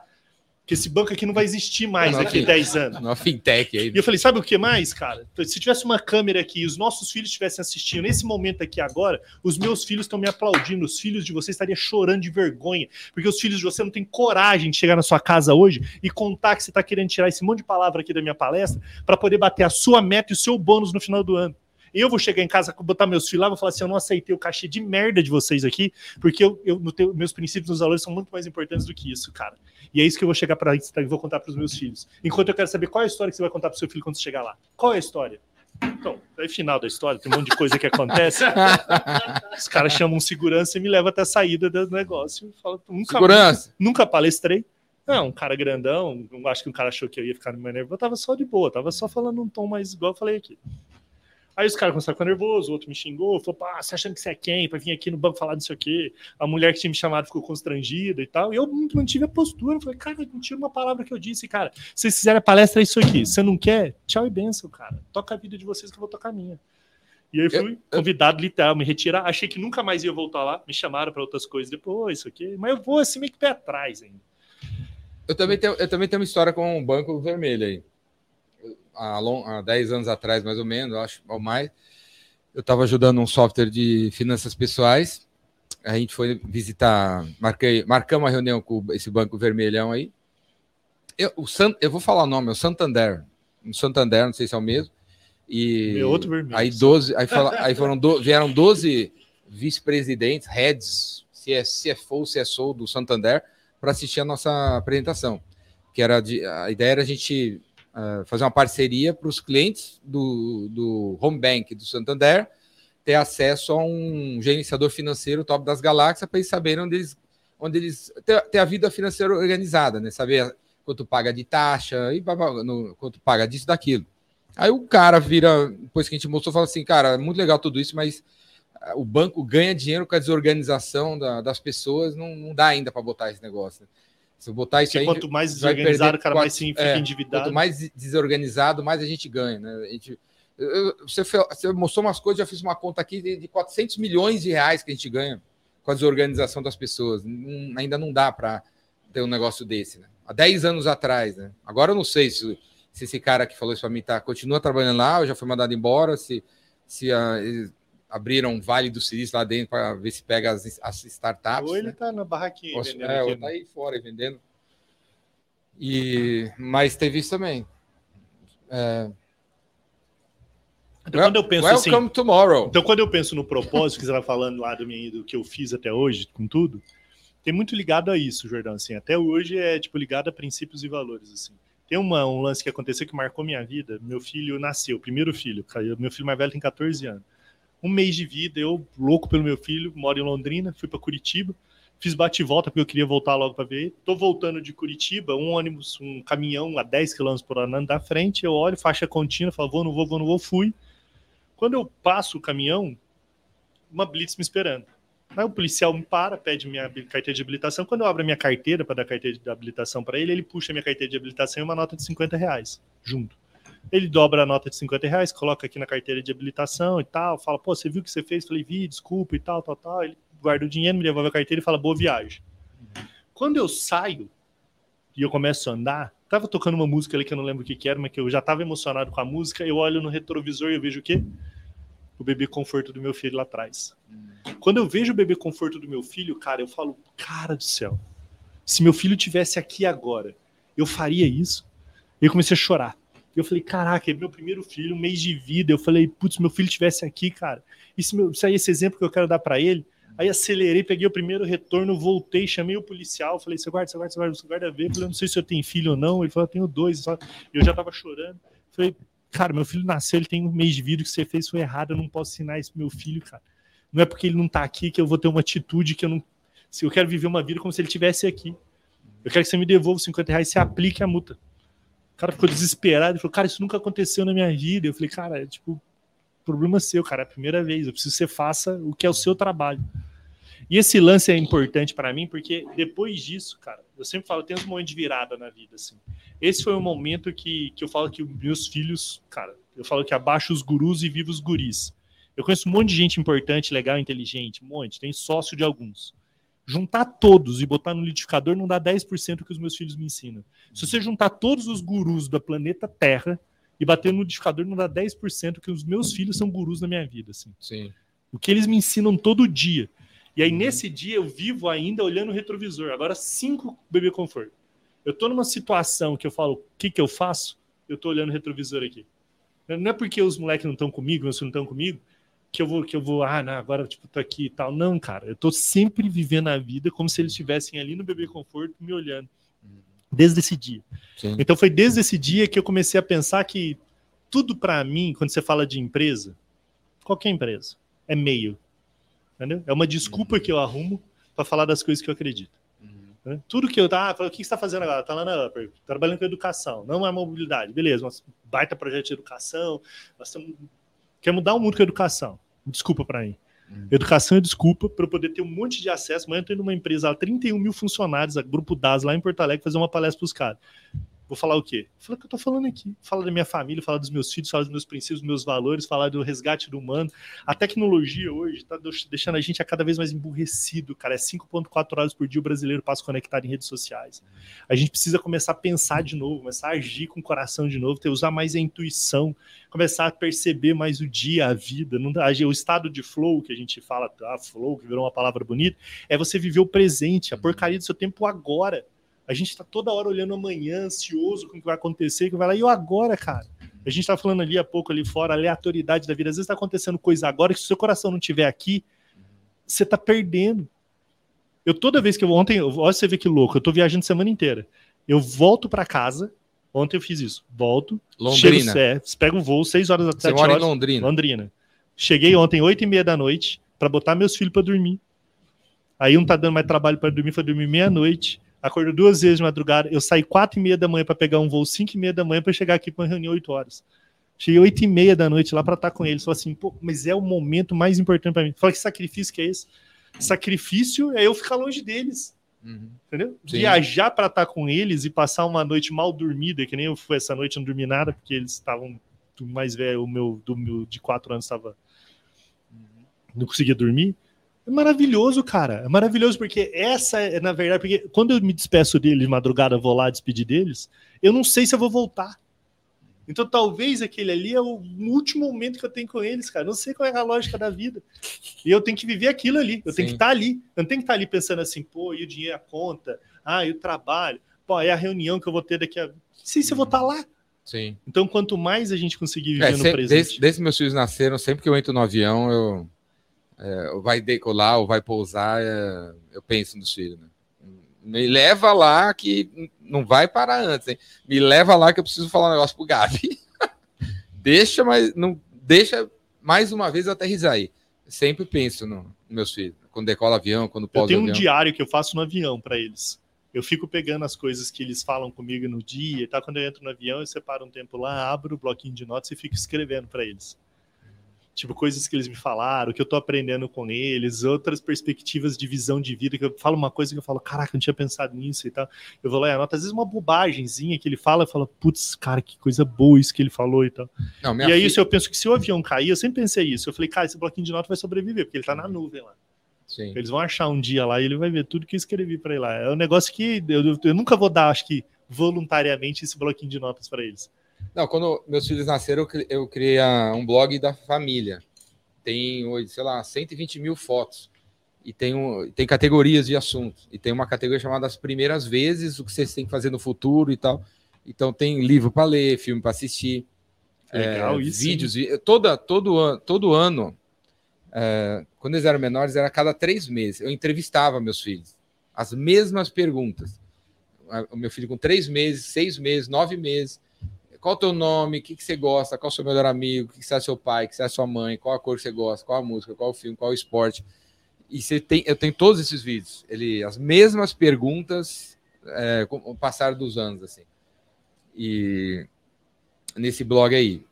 Que esse banco aqui não vai existir mais Não, daqui a não. 10 anos. Uma fintech aí. E eu falei, sabe o que mais, cara? Se tivesse uma câmera aqui e os nossos filhos estivessem assistindo nesse momento aqui agora, os meus filhos estão me aplaudindo, os filhos de vocês estariam chorando de vergonha, porque os filhos de você não têm coragem de chegar na sua casa hoje e contar que você está querendo tirar esse monte de palavra aqui da minha palestra para poder bater a sua meta e o seu bônus no final do ano. Eu vou chegar em casa, botar meus filhos lá, vou falar assim: eu não aceitei o cachê de merda de vocês aqui, porque eu, eu teu, meus princípios, meus valores são muito mais importantes do que isso, cara. E é isso que eu vou chegar para e vou contar para os meus filhos. Enquanto eu quero saber qual é a história que você vai contar para seu filho quando você chegar lá. Qual é a história? Então, aí final da história, tem um monte de coisa que acontece. Os caras chamam segurança e me levam até a saída do negócio. Falo, nunca, Segurança. nunca palestrei. Não, um cara grandão, acho que um cara achou que eu ia ficar mais nervoso. Eu tava só de boa, tava só falando um tom mais igual eu falei aqui. Aí os caras começaram a ficar nervosos, o outro me xingou, falou, pá, você achando que você é quem? Pra vir aqui no banco falar disso aqui. A mulher que tinha me chamado ficou constrangida e tal. E eu mantive a postura. Falei, cara, não tira uma palavra que eu disse, cara. Se vocês fizerem a palestra, é isso aqui. Se você não quer, tchau e benção, cara. Toca a vida de vocês que eu vou tocar a minha. E aí fui convidado, literal, me retirar. Achei que nunca mais ia voltar lá. Me chamaram para outras coisas depois, isso aqui. Mas eu vou assim meio que pé atrás ainda. Eu também, tenho, eu também tenho uma história com o Banco Vermelho aí. Há, long, há 10 anos atrás, mais ou menos, acho, ou mais, eu estava ajudando um software de finanças pessoais. A gente foi visitar, marquei, marcamos uma reunião com esse Banco Vermelhão aí. Eu, o San, eu vou falar o nome, é o Santander. O Santander, não sei se é o mesmo. E Meu outro vermelho. aí 12, aí, fala- aí foram do, vieram 12 vice-presidentes, heads, CFO, CSO do Santander, para assistir a nossa apresentação. Que era de, a ideia era a gente fazer uma parceria para os clientes do, do home bank do Santander ter acesso a um gerenciador financeiro top das galáxias para eles saberem onde eles, onde eles ter, ter a vida financeira organizada, né? Saber quanto paga de taxa e no, quanto paga disso daquilo. Aí o cara vira, depois que a gente mostrou, fala assim, cara, muito legal tudo isso, mas ah, o banco ganha dinheiro com a desorganização da- das pessoas, não, não dá ainda para botar esse negócio. né? Se botar isso Porque aí, quanto mais desorganizado, perder o cara mais quatro- sim fica é, endividado. Quanto mais desorganizado, mais a gente ganha. Né? A gente, eu- você, você mostrou umas coisas, já fiz uma conta aqui de, de 400 milhões de reais que a gente ganha com a desorganização das pessoas. Não- ainda não dá para ter um negócio desse. Né? Há 10 anos atrás. Né? Agora eu não sei se, se esse cara que falou isso para mim tá, continua trabalhando lá ou já foi mandado embora, se, se ah, eles abriram um Vale do Silício lá dentro para ver se pega as, as startups. Ou ele né? tá na barraquinha Posso- vendendo é, ou tá aí fora vendendo. E, mas teve isso também. É, Então, quando eu penso assim, welcome tomorrow. Então, quando eu penso no propósito que você estava falando lá do, meu, do que eu fiz até hoje, com tudo, tem muito ligado a isso, Jordão. Assim, até hoje é tipo ligado a princípios e valores. Assim. Tem uma, um lance que aconteceu que marcou minha vida. Meu filho nasceu, o primeiro filho. Meu filho mais velho tem 14 anos. Um mês de vida, eu, louco pelo meu filho, moro em Londrina, fui para Curitiba, fiz bate e volta porque eu queria voltar logo para ver. Tô voltando de Curitiba, um ônibus, um caminhão a 10 km por hora andando da frente. Eu olho, faixa contínua, falo, vou, não vou, vou, não vou, fui. Quando eu passo o caminhão, uma blitz me esperando. Aí o policial me para, pede minha carteira de habilitação. Quando eu abro a minha carteira para dar carteira de habilitação para ele, ele puxa minha carteira de habilitação e uma nota de 50 reais junto. Ele dobra a nota de 50 reais, coloca aqui na carteira de habilitação e tal, fala, pô, você viu o que você fez? Falei, vi, desculpa e tal, tal, tal. Ele guarda o dinheiro, me devolve a carteira e fala, boa viagem. Quando eu saio e eu começo a andar, tava tocando uma música ali que eu não lembro o que, que era, mas que eu já tava emocionado com a música, eu olho no retrovisor e eu vejo o quê? O bebê conforto do meu filho lá atrás. Quando eu vejo o bebê conforto do meu filho, cara, eu falo, cara do céu, se meu filho tivesse aqui agora, eu faria isso? E eu comecei a chorar. E eu falei, caraca, é meu primeiro filho, um mês de vida. Eu falei, putz, meu filho tivesse aqui, cara. E se, é esse exemplo que eu quero dar para ele, Aí acelerei, peguei o primeiro retorno, voltei, chamei o policial, falei, você guarda, você guarda, você guarda, você guarda ver. Falei, não sei se eu tenho filho ou não. Ele falou, tenho dois. Eu já tava chorando. Falei, cara, meu filho nasceu, ele tem um mês de vida, o que você fez foi errado, eu não posso ensinar isso pro meu filho, cara. Não é porque ele não tá aqui que eu vou ter uma atitude que eu não. Se eu quero viver uma vida como se ele tivesse aqui. Eu quero que você me devolva os 50 reais e você aplique a multa. Cara ficou desesperado, ele falou, cara, isso nunca aconteceu na minha vida. Eu falei, cara, é tipo, problema seu, cara, é a primeira vez. Eu preciso que você faça o que é o seu trabalho. E esse lance é importante para mim porque depois disso, cara, eu sempre falo, tem uns momentos de virada na vida, assim. Esse foi o momento que, que eu falo que meus filhos, cara, eu falo que abaixo os gurus e viva os guris. Eu conheço um monte de gente importante, legal, inteligente, um monte, tem sócio de alguns. Juntar todos e botar no liquidificador não dá 10% que os meus filhos me ensinam. Se você juntar todos os gurus do planeta Terra e bater no liquidificador, não dá 10% que os meus filhos são gurus na minha vida, assim. Sim. O que eles me ensinam todo dia. E aí, nesse dia, eu vivo ainda olhando o retrovisor. Agora, cinco bebê conforto. Eu tô numa situação que eu falo, o que que eu faço? Eu tô olhando o retrovisor aqui. Não é porque os moleques não estão comigo, meus filhos não estão comigo, que eu vou, que eu vou, ah, não, agora tipo, tô aqui e tal. Não, cara, eu tô sempre vivendo a vida como se eles estivessem ali no bebê conforto me olhando. Desde esse dia. Sim. Então foi desde esse dia que eu comecei a pensar que tudo para mim, quando você fala de empresa, qualquer empresa, é meio. Entendeu? É uma desculpa que eu arrumo para falar das coisas que eu acredito. né? Tudo que eu tá, o que você está fazendo agora? Tá lá na Upper, trabalhando com educação, não é mobilidade, beleza, mas baita projeto de educação, nós estamos quer mudar o mundo com a educação. Desculpa para mim. Educação é desculpa para eu poder ter um monte de acesso. Amanhã eu tô indo numa empresa, lá, 31 mil funcionários, a Grupo DAS, lá em Porto Alegre, fazer uma palestra para os caras. Vou falar o quê? Falar o que eu tô falando aqui. Falar da minha família, falar dos meus filhos, falar dos meus princípios, dos meus valores, falar do resgate do humano. A tecnologia hoje tá deixando a gente a cada vez mais emburrecido, cara. É 5.4 horas por dia o brasileiro passa conectado em redes sociais. A gente precisa começar a pensar de novo, começar a agir com o coração de novo, ter usar mais a intuição, começar a perceber mais o dia, a vida. Não, o estado de flow que a gente fala, ah, flow, que virou uma palavra bonita, é você viver o presente, a porcaria do seu tempo agora. A gente tá toda hora olhando amanhã, ansioso com o que vai acontecer, que vai lá, e o agora, cara? A gente tá falando ali há pouco ali fora, a aleatoriedade da vida. Às vezes tá acontecendo coisa agora que se o seu coração não estiver aqui, você tá perdendo. Eu toda vez que eu ontem, eu- olha você ver que louco, eu tô viajando semana inteira. Eu volto para casa, ontem eu fiz isso. Volto, Londrina. chego, é, pega um voo, 6 horas da Você 7 mora em horas. Londrina. Londrina. Cheguei ontem, 8 e meia da noite, para botar meus filhos para dormir. Aí um tá dando mais trabalho para dormir, foi dormir meia-noite. Acordou duas vezes de madrugada. Eu saí 4 e meia da manhã para pegar um voo 5 e meia da manhã para chegar aqui para uma reunião 8 horas. Cheguei 8 e meia da noite lá para estar com eles. Falei assim, pô, mas é o momento mais importante para mim. Falei, que sacrifício que é esse? Sacrifício é eu ficar longe deles. Uhum. Entendeu? Sim. Viajar para estar com eles e passar uma noite mal dormida, que nem eu fui essa noite, não dormi nada, porque eles estavam mais velho, o meu, do meu de quatro anos estava. Não conseguia dormir. É maravilhoso, cara. É maravilhoso, porque essa é, na verdade, porque quando eu me despeço deles de madrugada, vou lá despedir deles, eu não sei se eu vou voltar. Então talvez aquele ali é o último momento que eu tenho com eles, cara. Não sei qual é a lógica da vida. E eu tenho que viver aquilo ali. Eu tenho Sim. que estar ali. Eu não tenho que estar ali pensando assim, pô, e o dinheiro, a conta, ah, e o trabalho, pô, é a reunião que eu vou ter daqui a. Não sei se eu vou estar lá. Sim. Então, quanto mais a gente conseguir viver É, no presente. desde, desde que meus filhos nasceram, sempre que eu entro no avião, eu é, vai decolar ou vai pousar, é, eu penso nos filhos. Né? Me leva lá que não vai parar antes, hein? Me leva lá que eu preciso falar um negócio pro Gabi. deixa, mas não deixa mais uma vez eu aterrizar aí. Sempre penso no, nos meus filhos. Quando decola avião, quando Eu pousa tenho um avião. diário que eu faço no avião para eles. Eu fico pegando as coisas que eles falam comigo no dia e tal. Quando eu entro no avião, eu separo um tempo lá, abro o bloquinho de notas e fico escrevendo para eles. Tipo, coisas que eles me falaram, que eu tô aprendendo com eles, outras perspectivas de visão de vida, que eu falo uma coisa que eu falo, caraca, eu não tinha pensado nisso e tal. Eu vou lá e anoto, às vezes uma bobagemzinha que ele fala, eu falo, putz, cara, que coisa boa isso que ele falou e tal. Não, E aí, filha- isso eu penso que se o avião cair, eu sempre pensei isso. Eu falei, cara, esse bloquinho de nota vai sobreviver, porque ele tá na nuvem lá. Sim. Eles vão achar um dia lá e ele vai ver tudo que eu escrevi para ele lá. É um negócio que eu, eu nunca vou dar, acho que voluntariamente, esse bloquinho de notas para eles. Não, quando meus filhos nasceram, eu cri- eu criei um blog da família. Tem, hoje, sei lá, 120 mil fotos. E tem, um, tem categorias de assuntos. E tem uma categoria chamada As Primeiras Vezes, o que vocês têm que fazer no futuro e tal. Então tem livro para ler, filme para assistir, Legal, é, isso. vídeos. Toda, todo, an- todo ano, é, quando eles eram menores, era a cada três meses. Eu entrevistava meus filhos. As mesmas perguntas. O meu filho com três meses, seis meses, nove meses. Qual o teu nome? O que, que você gosta? Qual o seu melhor amigo? O que, que você é seu pai? O que você é sua mãe? Qual a cor que você gosta? Qual a música? Qual o filme? Qual o esporte? E você tem, eu tenho todos esses vídeos. Ele, as mesmas perguntas é, com o passar dos anos, assim. E nesse blog aí.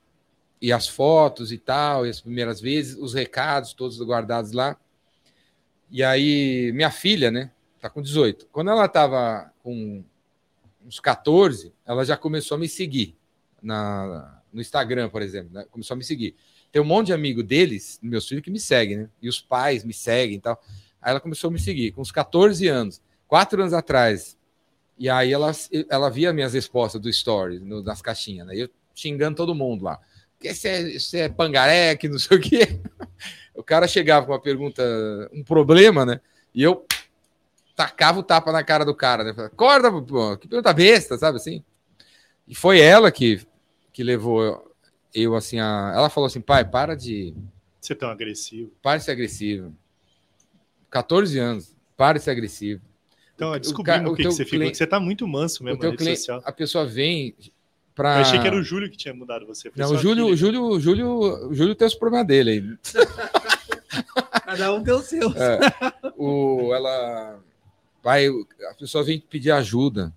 E as fotos e tal, e as primeiras vezes, os recados todos guardados lá. E aí, minha filha, né, tá com 18. Quando ela tava com uns 14, ela já começou a me seguir na, no Instagram, por exemplo, né? Começou a me seguir. Tem um monte de amigo deles, meus filhos, que me seguem, né? E os pais me seguem e tal. Aí ela começou a me seguir, com uns 14 anos, quatro anos atrás. E aí ela, ela via minhas respostas do story, no, nas caixinhas, né? Eu xingando todo mundo lá. Que você é, você é pangaré, que não sei o quê. O cara chegava com uma pergunta, um problema, né? E eu tacava o tapa na cara do cara, né? Acorda, pô, que pergunta besta, sabe assim? E foi ela que, que levou eu assim, a- ela falou assim, pai, para de, Você é tão agressivo. para de ser agressivo. 14 anos, para de ser agressivo. Então, descobrimos ca- o o que, que você ficou. Você tá muito manso O mesmo na rede cliente, social. a pessoa vem para Eu achei que era o Júlio que tinha mudado você. Foi Não, o Júlio, Júlio, Júlio, Júlio tem os problemas dele aí. Cada um tem o seu. É, o, ela vai, a pessoa vem pedir ajuda.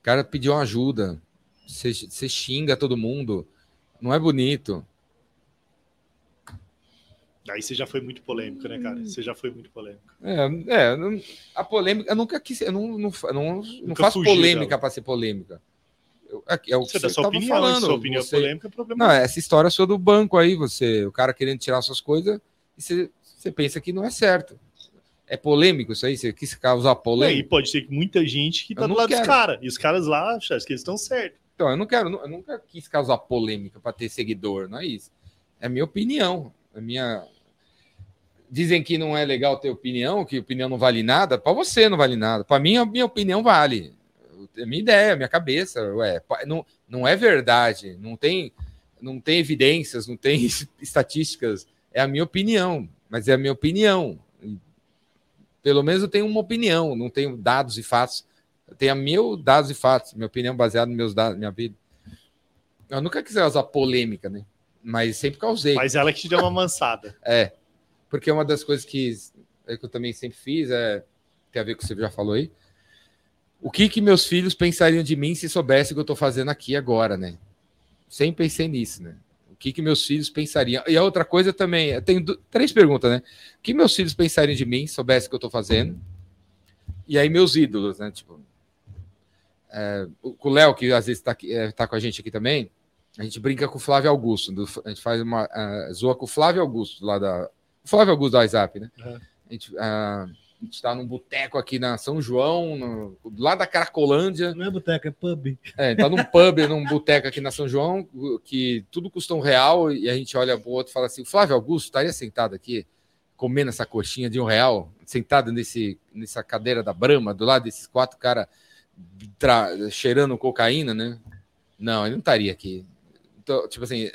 O cara pediu ajuda. Você, você xinga todo mundo. Não é bonito. Aí você já foi muito polêmico, né, Hum. cara? Você já foi muito polêmico. É, é, a polêmica, eu nunca quis, eu não, não, não, não faço polêmica para ser polêmica. Eu- é, é o que Você dá sua tava opinião, falando, sua opinião você- polêmica é problema. Não, essa história sua do banco aí, você, o cara querendo tirar suas coisas, e você, você pensa que não é certo. É polêmico isso aí? Você quis causar É, e polêmica? pode ser que muita gente que tá do lado dos quero. caras. E os caras lá acham que eles estão certos. Então, eu não quero, eu nunca quis causar polêmica para ter seguidor, não é isso. É a minha opinião. A minha. Dizem que não é legal ter opinião, que opinião não vale nada. Para você não vale nada. Para mim, a minha opinião vale. É minha ideia, minha cabeça. Ué, não, não é verdade. Não tem, não tem evidências, não tem estatísticas. É a minha opinião. Mas é a minha opinião. Pelo menos eu tenho uma opinião, não tenho dados e fatos. Eu tenho a meus dados e fatos, minha opinião baseada nos meus dados, minha vida. Eu nunca quis usar polêmica, né? Mas sempre causei. Mas ela que te deu uma mansada. É. Porque uma das coisas que, é que eu também sempre fiz é. Tem a ver com o que você já falou aí. O que que meus filhos pensariam de mim se soubessem o que eu estou fazendo aqui agora, né? Sempre pensei nisso, né? O que que meus filhos pensariam? E a outra coisa também, eu tenho três perguntas, né? O que meus filhos pensariam de mim se soubessem o que eu estou fazendo? E aí meus ídolos, né? Tipo, é, o com o Léo, que às vezes está tá com a gente aqui também, a gente brinca com o Flávio Augusto. do- a gente faz uma. ah, zoa com o Flávio Augusto, lá da. O Flávio Augusto do WhatsApp, né? Uhum. A gente, ah, a gente tá num boteco aqui na São João, no, lá da Caracolândia. Não é boteca, é pub. É, tá num pub, num boteco aqui na São João, que tudo custa um real, e a gente olha pro outro e fala assim: o Flávio Augusto estaria sentado aqui, comendo essa coxinha de um real, sentado nesse, nessa cadeira da Brama, do lado desses quatro caras cheirando cocaína, né? Não, ele não estaria aqui. Então, tipo assim,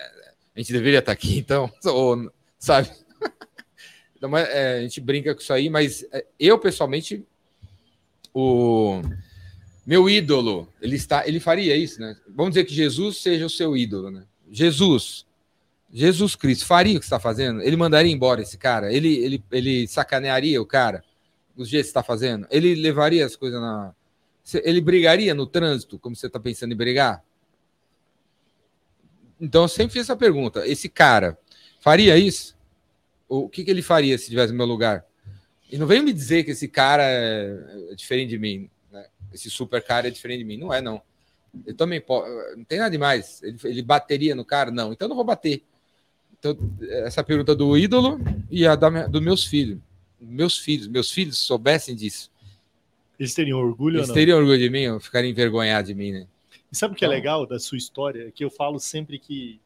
a gente deveria estar aqui, então, ou, sabe? Então, é, a gente brinca com isso aí, mas é, eu, pessoalmente, o meu ídolo, ele está, ele faria isso, né? Vamos dizer que Jesus seja o seu ídolo, né? Jesus, Jesus Cristo, faria o que está fazendo? Ele mandaria embora esse cara? Ele, ele, ele sacanearia o cara? Os dias que está fazendo? Ele levaria as coisas na. Ele brigaria no trânsito, como você está pensando em brigar? Então eu sempre fiz essa pergunta. Esse cara faria isso? O que, que ele faria se estivesse no meu lugar? E não vem me dizer que esse cara é, é diferente de mim. Né? Esse super cara é diferente de mim. Não é, não. Eu também posso. Não tem nada demais. Ele, ele bateria no cara? Não. Então eu não vou bater. Então, essa pergunta do ídolo e a dos meus filhos. Meus filhos, meus filhos soubessem disso. Eles teriam orgulho Eles teriam orgulho de mim ou ficariam envergonhados de mim, né? E sabe o que é Não. legal da sua história? Que eu falo sempre que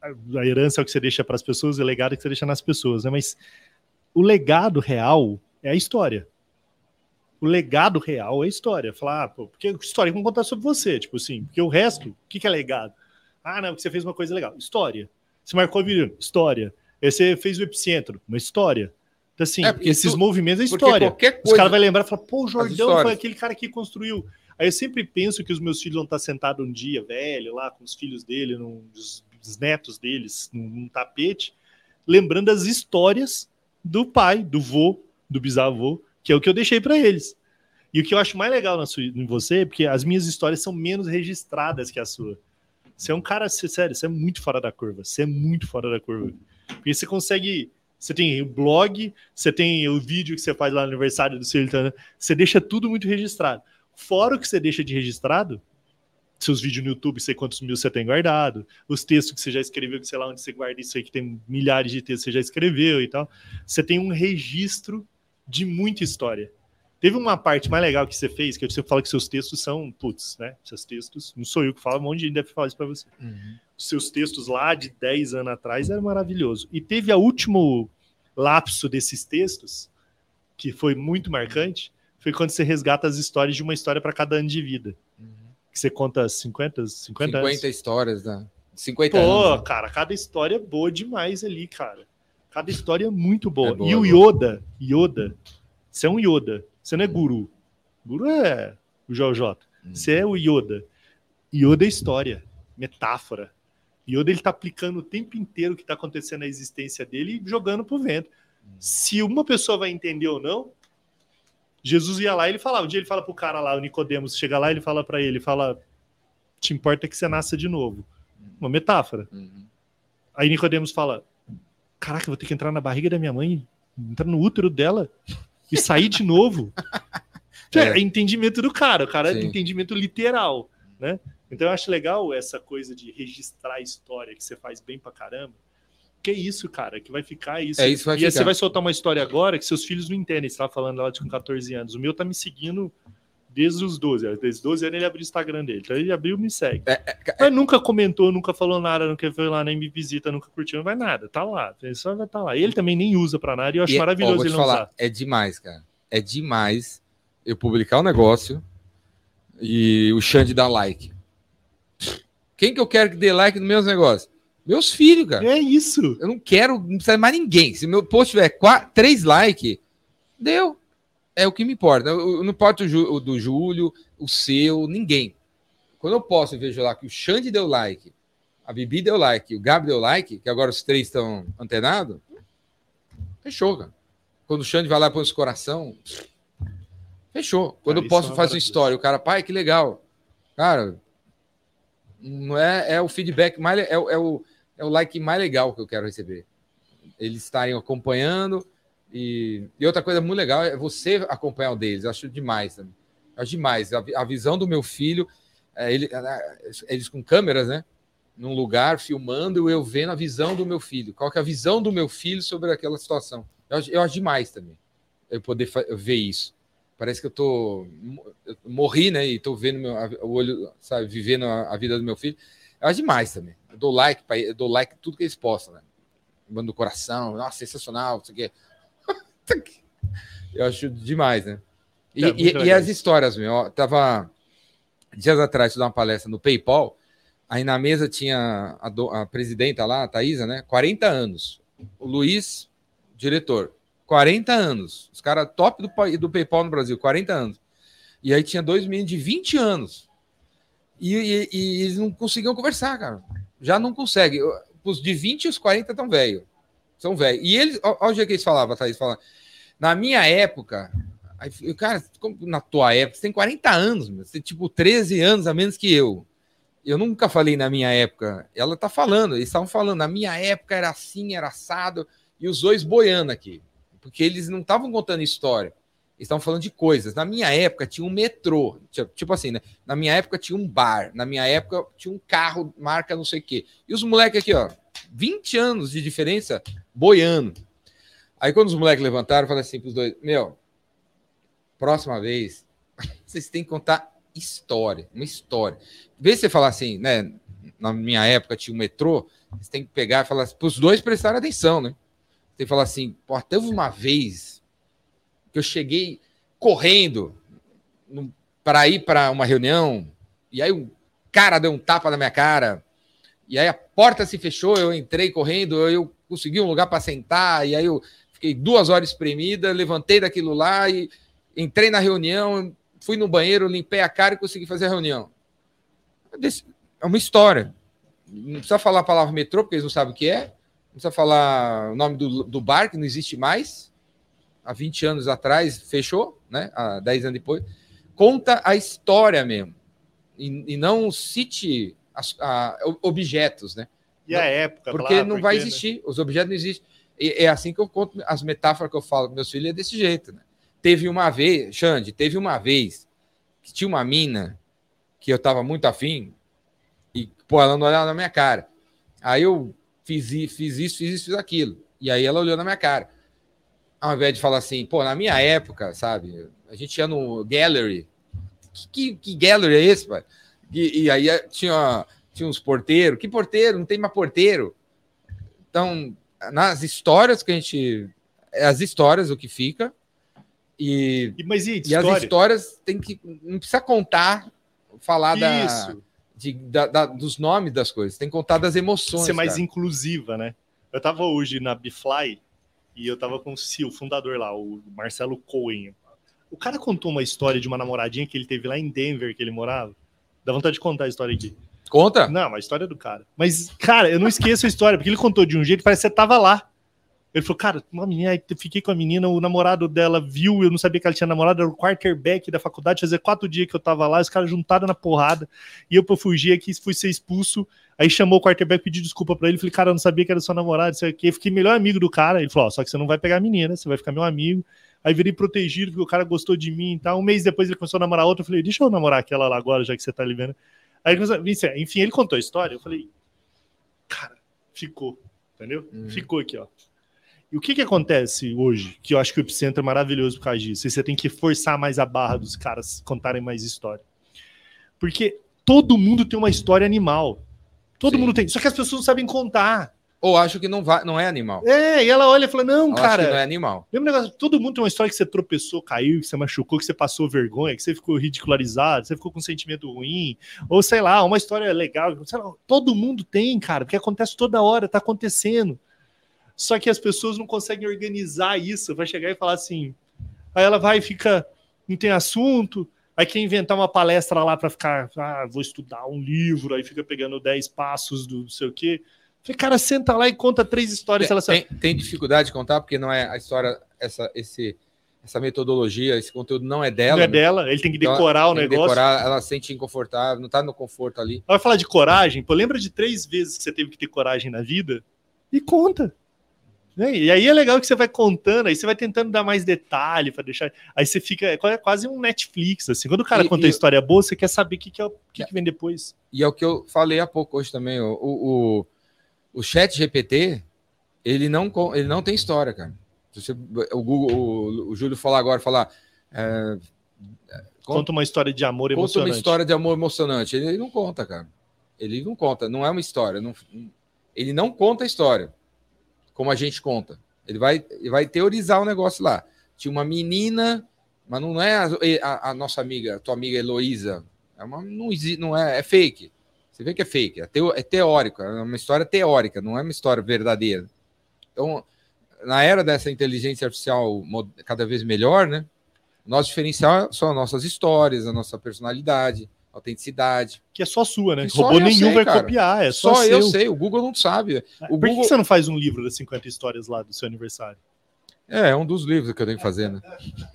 a- herança é o que você deixa para as pessoas, e o legado é o que você deixa nas pessoas, né? Mas o legado real é a história. O legado real é a história. Falar, ah, pô, porque história vão contar sobre você, tipo assim, porque o resto, o que, que é legado? Ah, não, porque você fez uma coisa legal. História. Você marcou a vídeo, história. Você fez o epicentro, uma história. Então, assim, É, porque esses tu- movimentos é história. qualquer Os coisa. caras vão lembrar e falar, pô, o Jordão foi aquele cara que construiu. Aí eu sempre penso que os meus filhos vão estar sentados um dia, velho, lá com os filhos dele, num, os, os netos deles, num, num tapete, lembrando as histórias do pai, do vô, do bisavô, que é o que eu deixei para eles. E o que eu acho mais legal na sua, em você é porque as minhas histórias são menos registradas que a sua. Você é um cara, você- sério, você é muito fora da curva. Você é muito fora da curva. Porque você consegue. Você tem o blog, você tem o vídeo que você faz lá no aniversário do seu Iltana, você deixa tudo muito registrado. Fora o que você deixa de registrado, seus vídeos no YouTube, sei quantos mil você tem guardado, os textos que você já escreveu, que sei lá onde você guarda isso aí, que tem milhares de textos que você já escreveu e tal. Você tem um registro de muita história. Teve uma parte mais legal que você fez, que você fala que seus textos são, putz, né? Seus textos, não sou eu que falo, um monte de gente deve falar isso pra você Uhum. os seus textos lá de 10 anos atrás era maravilhoso. E teve a último lapso desses textos, que foi muito marcante, foi quando você resgata as histórias de uma história para cada ano de vida. Uhum. Que você conta 50, 50, 50 anos. histórias da, 50 Pô, anos. né? cara, cada história é boa demais ali, cara. Cada história é muito boa. É boa, e o é Yoda, Yoda, você é um Yoda, você não é guru. Guru é o JJ. Hum. Você é o Yoda. Yoda é história, metáfora. Yoda ele tá aplicando o tempo inteiro o que tá acontecendo na existência dele e jogando pro vento. Se uma pessoa vai entender ou não, Jesus ia lá e ele falava. Um dia ele fala pro cara lá, o Nicodemos, chega lá e ele fala para ele, fala: "Te importa que você nasça de novo". Uma metáfora. Uhum. Aí Nicodemos fala: Caraca, vou ter que entrar na barriga da minha mãe, entrar no útero dela e sair de novo. É. É. é entendimento do cara, o cara é Sim. entendimento literal, né? Então eu acho legal essa coisa de registrar a história que você faz bem pra caramba. Que é isso, cara, que vai ficar isso. É isso vai e aí ficar. você vai soltar uma história agora que seus filhos não entendem. Você tava falando lá de com 14 anos. O meu tá me seguindo desde os 12. Desde os 12 anos ele abriu o Instagram dele. Então ele abriu e me segue. É, Mas nunca comentou, nunca falou nada, nunca foi lá, nem me visita, nunca curtiu, não vai nada. Tá lá. Ele só vai estar lá. Ele também nem usa pra nada e eu acho E é- ó, maravilhoso vou te ele não falar, usar. é demais, cara. É demais eu publicar um negócio e o Xande dar like. Quem que eu quero que dê like nos meus negócios? Meus filhos, cara. É isso. Eu não quero, não precisa mais ninguém. Se meu post tiver quatro, três likes, deu. É o que me importa. Eu- eu Não importa o, o do Júlio, o seu, ninguém. Quando eu posso e vejo lá que o Xande deu like, a Bibi deu like, o Gabi deu like, que agora os três estão antenados, fechou, cara. Quando o Xande vai lá e põe os coração, fechou. Quando Ah, eu posso é fazer uma história, o cara, pai, que legal. Cara, não é, é o feedback mais, é, é o, é o like mais legal que eu quero receber. Eles estarem acompanhando. E, e outra coisa muito legal é você acompanhar o deles. Eu acho demais. Eu acho demais. A, a visão do meu filho, é, ele- é, eles com câmeras, né? Num lugar, filmando, eu vendo a visão do meu filho. Qual que é a visão do meu filho sobre aquela situação? Eu, eu acho demais também. Eu poder ver isso. Parece que eu tô. Eu morri, né? E tô vendo meu, o olho, sabe, vivendo a, a vida do meu filho. Eu acho demais também. Eu dou like, pra, eu dou like tudo que eles postam, né? Mando do coração, nossa, sensacional, isso aqui. Eu acho demais, né? E, É, e- e as histórias, meu, ó, tava dias atrás de dar uma palestra no PayPal, aí na mesa tinha a, do- a presidenta lá, a Thaisa, né? 40 anos. O Luiz, diretor, 40 anos. Os caras top do, do PayPal no Brasil, 40 anos. E aí tinha dois meninos de 20 anos. E, e- e eles não conseguiam conversar, cara. Já não conseguem. Os de 20 e os 40 estão velhos. São velhos. E eles, olha o jeito que eles falavam, Thaís falava. Na minha época, eu, cara, na tua época, você tem 40 anos, meu, você tem tipo 13 anos a menos que eu. Eu nunca falei na minha época. Ela tá falando, eles estavam falando, na minha época era assim, era assado, e os dois boiando aqui. Porque eles não estavam contando história. Eles estavam falando de coisas. Na minha época tinha um metrô. Tipo, assim, né? Na minha época tinha um bar. Na minha época tinha um carro, marca não sei o quê. E os moleques aqui, ó, 20 anos de diferença, boiando. Aí quando os moleques levantaram, falei assim pros dois: Meu, próxima vez, vocês têm que contar história, uma história. Vê se você falar assim, né? Na minha época tinha um metrô, você tem que pegar e falar para os dois prestarem atenção, né? Que falar assim, pô, teve uma vez que eu cheguei correndo para ir para uma reunião, e aí o cara deu um tapa na minha cara, e aí a porta se fechou, eu entrei correndo, eu consegui um lugar para sentar, e aí eu fiquei duas horas espremida, levantei daquilo lá e entrei na reunião, fui no banheiro, limpei a cara e consegui fazer a reunião. É uma história. Não precisa falar a palavra metrô, porque eles não sabem o que é. Precisa falar o nome do, do bar, que não existe mais. Há 20 anos atrás fechou, né? Há 10 anos depois. Conta a história mesmo. E, e não cite as, a, objetos, né? E não, a época, Porque não porque, vai né? existir. Os objetos não existem. E, é assim que eu conto as metáforas que eu falo. Meus filhos é desse jeito, né? Teve uma vez, Xande, teve uma vez que tinha uma mina que eu tava muito afim e, pô, ela não olhava na minha cara. Aí eu fiz, fiz isso, fiz isso, fiz aquilo. E aí ela olhou na minha cara. Ao invés de falar assim, pô, na minha época, sabe? A gente ia no gallery. Que, que, que gallery é esse, pai? E, e aí tinha, tinha uns porteiros. Que porteiro? Não tem mais porteiro. Então, nas histórias que a gente. As histórias, o que fica. E, E, mas e, e as histórias tem que. Não precisa contar, falar da. De- da- da- dos nomes das coisas, tem que contar das emoções. ser mais cara. inclusiva, né? Eu tava hoje na Bifly e eu tava com o CEO, o fundador lá, o Marcelo Cohen. O cara contou uma história de uma namoradinha que ele teve lá em Denver, que ele morava. Dá vontade de contar a história aqui. Conta? Não, a história é do cara. Mas, cara, eu não esqueço a história, porque ele contou de um jeito que parece que você tava lá. Ele falou, cara, uma menina, aí eu fiquei com a menina, o namorado dela viu, eu não sabia que ela tinha namorado, era o quarterback da faculdade, fazia quatro dias que eu tava lá, os caras juntaram na porrada, e eu pra fugir aqui, fui ser expulso, aí chamou o quarterback, pediu desculpa pra ele, falei, cara, eu não sabia que era seu namorado, isso aqui, eu fiquei melhor amigo do cara, ele falou, ó, só que você não vai pegar a menina, você vai ficar meu amigo, aí virei protegido, porque o cara gostou de mim e tal, um mês depois ele começou a namorar outra, eu falei, deixa eu namorar aquela lá agora, já que você tá ali vendo. Aí, enfim, ele contou a história, eu falei, cara, ficou, entendeu? Uhum. Ficou aqui, ó. E o que que acontece hoje? Que eu acho que o Epicentro é maravilhoso por causa disso. E você tem que forçar mais a barra dos caras contarem mais história. Porque todo mundo tem uma história animal. Todo Sim. mundo tem. Só que as pessoas não sabem contar. Ou acho que não, vai, não é animal. É, e ela olha e fala: Não, Eu cara. que não é animal. Mesmo negócio, todo mundo tem uma história que você tropeçou, caiu, que você machucou, que você passou vergonha, que você ficou ridicularizado, você ficou com um sentimento ruim, ou sei lá, uma história legal. lá, todo mundo tem, cara, porque acontece toda hora, tá acontecendo. Só que as pessoas não conseguem organizar isso. Vai chegar e falar assim. Aí ela vai e fica, não tem assunto. Aí quer inventar uma palestra lá para ficar, ah, vou estudar um livro, aí fica pegando 10 passos do não sei o quê. Falei, cara, senta lá e conta três histórias. Tem, relacionadas. tem- tem dificuldade de contar, porque não é a história, essa, esse, essa metodologia, esse conteúdo não é dela. não é né? dela, ele tem que Então, decorar o Tem que negócio. Decorar, ela se sente inconfortável, não tá no conforto ali. Ela vai falar de coragem, pô, lembra de três vezes que você teve que ter coragem na vida? E conta. Né? E aí é legal que você vai contando, aí você vai tentando dar mais detalhe para deixar. Aí você fica. É qua- quase um Netflix, assim. Quando o cara E- conta e- a história boa, você quer saber o que, que, é, que, que vem depois. E é o que eu falei há pouco hoje também. O, o, o, o chat GPT, ele não, ele não tem história, cara. Você, o, Google, o, o Júlio falar agora, falar. é, Conta uma história de amor conta uma emocionante. história de amor emocionante. Ele, ele não conta, cara. Ele não conta, não é uma história. não- ele não conta a história como a gente conta. Ele vai, ele vai teorizar o negócio lá. Tinha uma menina, mas não é a, a- a nossa amiga, tua amiga Heloísa. É uma, não, não é, é fake. Você vê que é fake, é, teo, é teórico, é uma história teórica, não é uma história verdadeira. Então, na era dessa inteligência artificial cada vez melhor, né? O nosso diferencial são as nossas histórias, a nossa personalidade, autenticidade. Que é só sua, né? Que Robô nenhum sei, vai cara. copiar, é só, Só, eu sei, o Google não sabe. O Por que Google- que você não faz um livro das 50 histórias lá do seu aniversário? É, é um dos livros que eu tenho que fazer, né?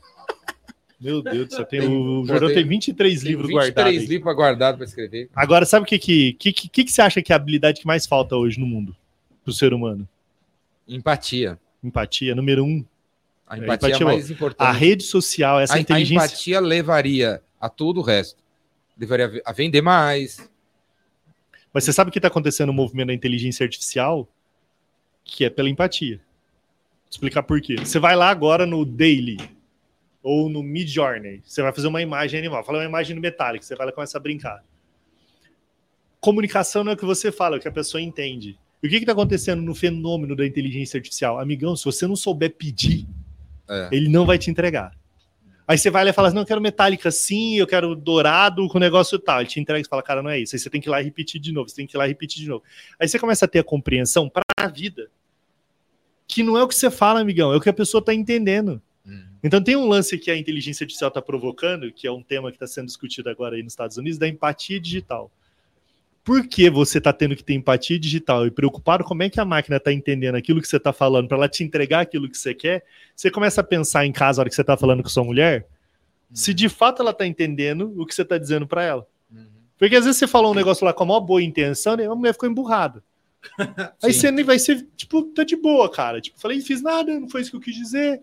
Meu Deus do céu, tem, Tem- o já Jorão tem- tem 23 Tem livros 23 guardados. aí. livros guardados para escrever. Agora, sabe o que que, que, que, que você acha que é a habilidade que mais falta hoje no mundo pro ser humano? Empatia. Empatia, número um. A É, empatia é empatia, mais A importante. rede social, essa a, a inteligência. empatia levaria a tudo o resto. Levaria a vender mais. Mas você sabe o que está acontecendo no movimento da inteligência artificial? Que é pela empatia. Vou explicar por quê. Você vai lá agora no Daily ou no Mid Journey, você vai fazer uma imagem animal. Fala uma imagem no Metallic, você vai lá e começa a brincar. Comunicação não é o que você fala, é o que a pessoa entende. E o que está acontecendo no fenômeno da inteligência artificial? Amigão, se você não souber pedir, É. ele não vai te entregar. Aí você vai lá e fala assim, não, eu quero metálica sim, eu quero dourado com negócio tal. Ele te entrega e fala, cara, não é isso. Aí você tem que ir lá e repetir de novo, você tem que ir lá e repetir de novo. Aí você começa a ter a compreensão para a vida, que não é o que você fala, amigão, é o que a pessoa está entendendo. Hum. Então tem um lance que a inteligência artificial está provocando, que é um tema que está sendo discutido agora aí nos Estados Unidos, da empatia digital. Por que você está tendo que ter empatia digital e preocupado como é que a máquina está entendendo aquilo que você está falando para ela te entregar aquilo que você quer? Você começa a pensar em casa a hora que você está falando com sua mulher, se de fato ela está entendendo o que você está dizendo para ela. Uhum. Porque às vezes você falou um negócio lá com a maior boa intenção e a mulher ficou emburrada. Aí você nem vai ser, tipo, tá de boa, cara. Tipo, falei, fiz nada, não foi isso que eu quis dizer.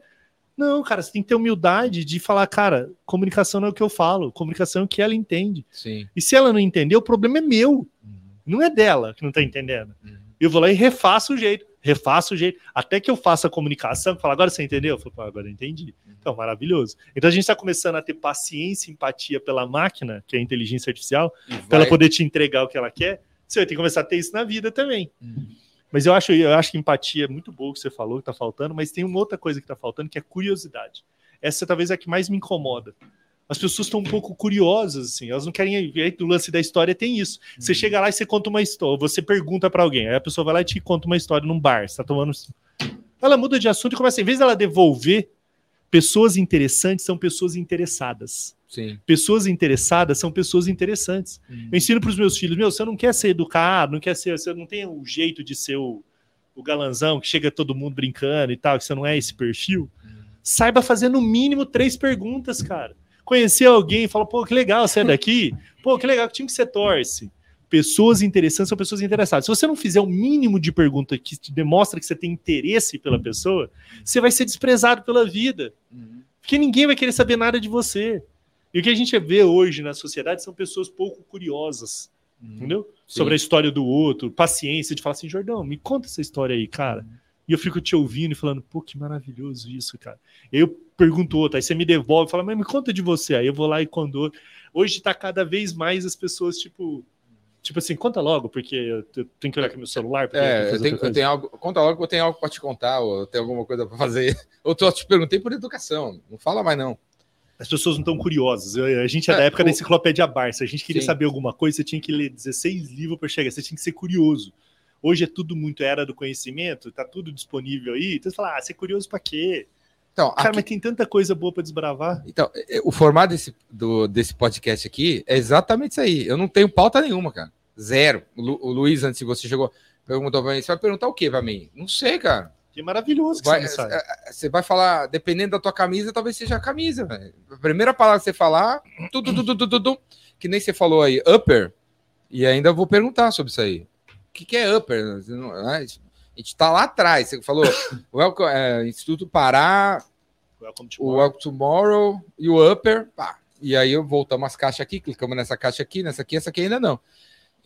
Não, cara, você tem que ter humildade de falar, cara, comunicação não é o que eu falo, comunicação é o que ela entende. Sim. E se ela não entender, o problema é meu, Uhum. não é dela que não tá entendendo. Uhum. Eu vou lá e refaço o jeito, refaço o jeito, até que eu faça a comunicação, fala, agora você entendeu? Eu falo, "Pô, agora eu entendi. Então, maravilhoso. Então a gente está começando a ter paciência e empatia pela máquina, que é a inteligência artificial, para ela poder te entregar o que ela quer. Você vai ter que começar a ter isso na vida também. Uhum. Mas eu acho, eu acho que empatia é muito boa o que você falou, que tá faltando, mas tem uma outra coisa que tá faltando, que é curiosidade. Essa talvez é a que mais me incomoda. As pessoas estão um pouco curiosas, assim, elas não querem. Aí, do lance da história tem isso. Você chega lá e você conta uma história, você pergunta pra alguém, aí a pessoa vai lá e te conta uma história num bar, você tá tomando. Ela muda de assunto e começa, em vez dela devolver, pessoas interessantes são pessoas interessadas. Sim. Pessoas interessadas são pessoas interessantes. Eu ensino para os meus filhos, meu, você não quer ser educado, não quer ser, você não tem o jeito de ser o, o galanzão que chega todo mundo brincando e tal, que você não é esse perfil. Saiba fazer no mínimo três perguntas, cara. Conhecer alguém e falar, pô, que legal, você é daqui? Pô, que legal, que time que você torce? Pessoas interessantes são pessoas interessadas. Se você não fizer o mínimo de pergunta que te demonstra que você tem interesse pela pessoa, você vai ser desprezado pela vida. Porque ninguém vai querer saber nada de você. E o que a gente vê hoje na sociedade são pessoas pouco curiosas, entendeu? Sim. Sobre a história do outro, paciência de falar assim, Jordão, me conta essa história aí, cara. E eu fico te ouvindo e falando, pô, que maravilhoso isso, cara. Aí eu pergunto outro, aí você me devolve e fala, mas me conta de você. Aí eu vou lá e quando. Hoje tá cada vez mais as pessoas, tipo. Tipo assim, conta logo, porque eu tenho que olhar aqui meu celular. É, eu tenho, eu tenho algo. Conta logo que eu tenho algo para te contar, ou tenho alguma coisa para fazer. Ou eu te perguntei por educação. Não fala mais, não. As pessoas não estão curiosas. A gente é, É, da época da o- enciclopédia Barça. A gente queria Sim. saber alguma coisa, você tinha que ler 16 livros para chegar. Você tinha que ser curioso. Hoje é tudo muito era do conhecimento, tá tudo disponível aí. Então você fala, ah, ser curioso para quê? Então, Cara, aqui- mas tem tanta coisa boa para desbravar. então é, o formato desse, do, desse podcast aqui é exatamente isso aí. Eu não tenho pauta nenhuma, cara. Zero. O, Lu- o Luiz, antes de você chegou, perguntou para mim: você vai perguntar o quê para mim? Não sei, cara. Que maravilhoso que Vai- você não sabe. é, é, você vai falar, dependendo da tua camisa, talvez seja a camisa. velho. A primeira palavra que você falar, tudo, tudo, tudo, tudo, que nem você falou aí, upper, e ainda vou perguntar sobre isso aí. O que, que é upper? Ah, A gente tá lá atrás. Você falou Welcome, é, Instituto Pará, Welcome o. Welcome Tomorrow e o Upper. Pá. E aí eu voltamos as caixas aqui, clicamos nessa caixa aqui, nessa aqui, essa aqui ainda não.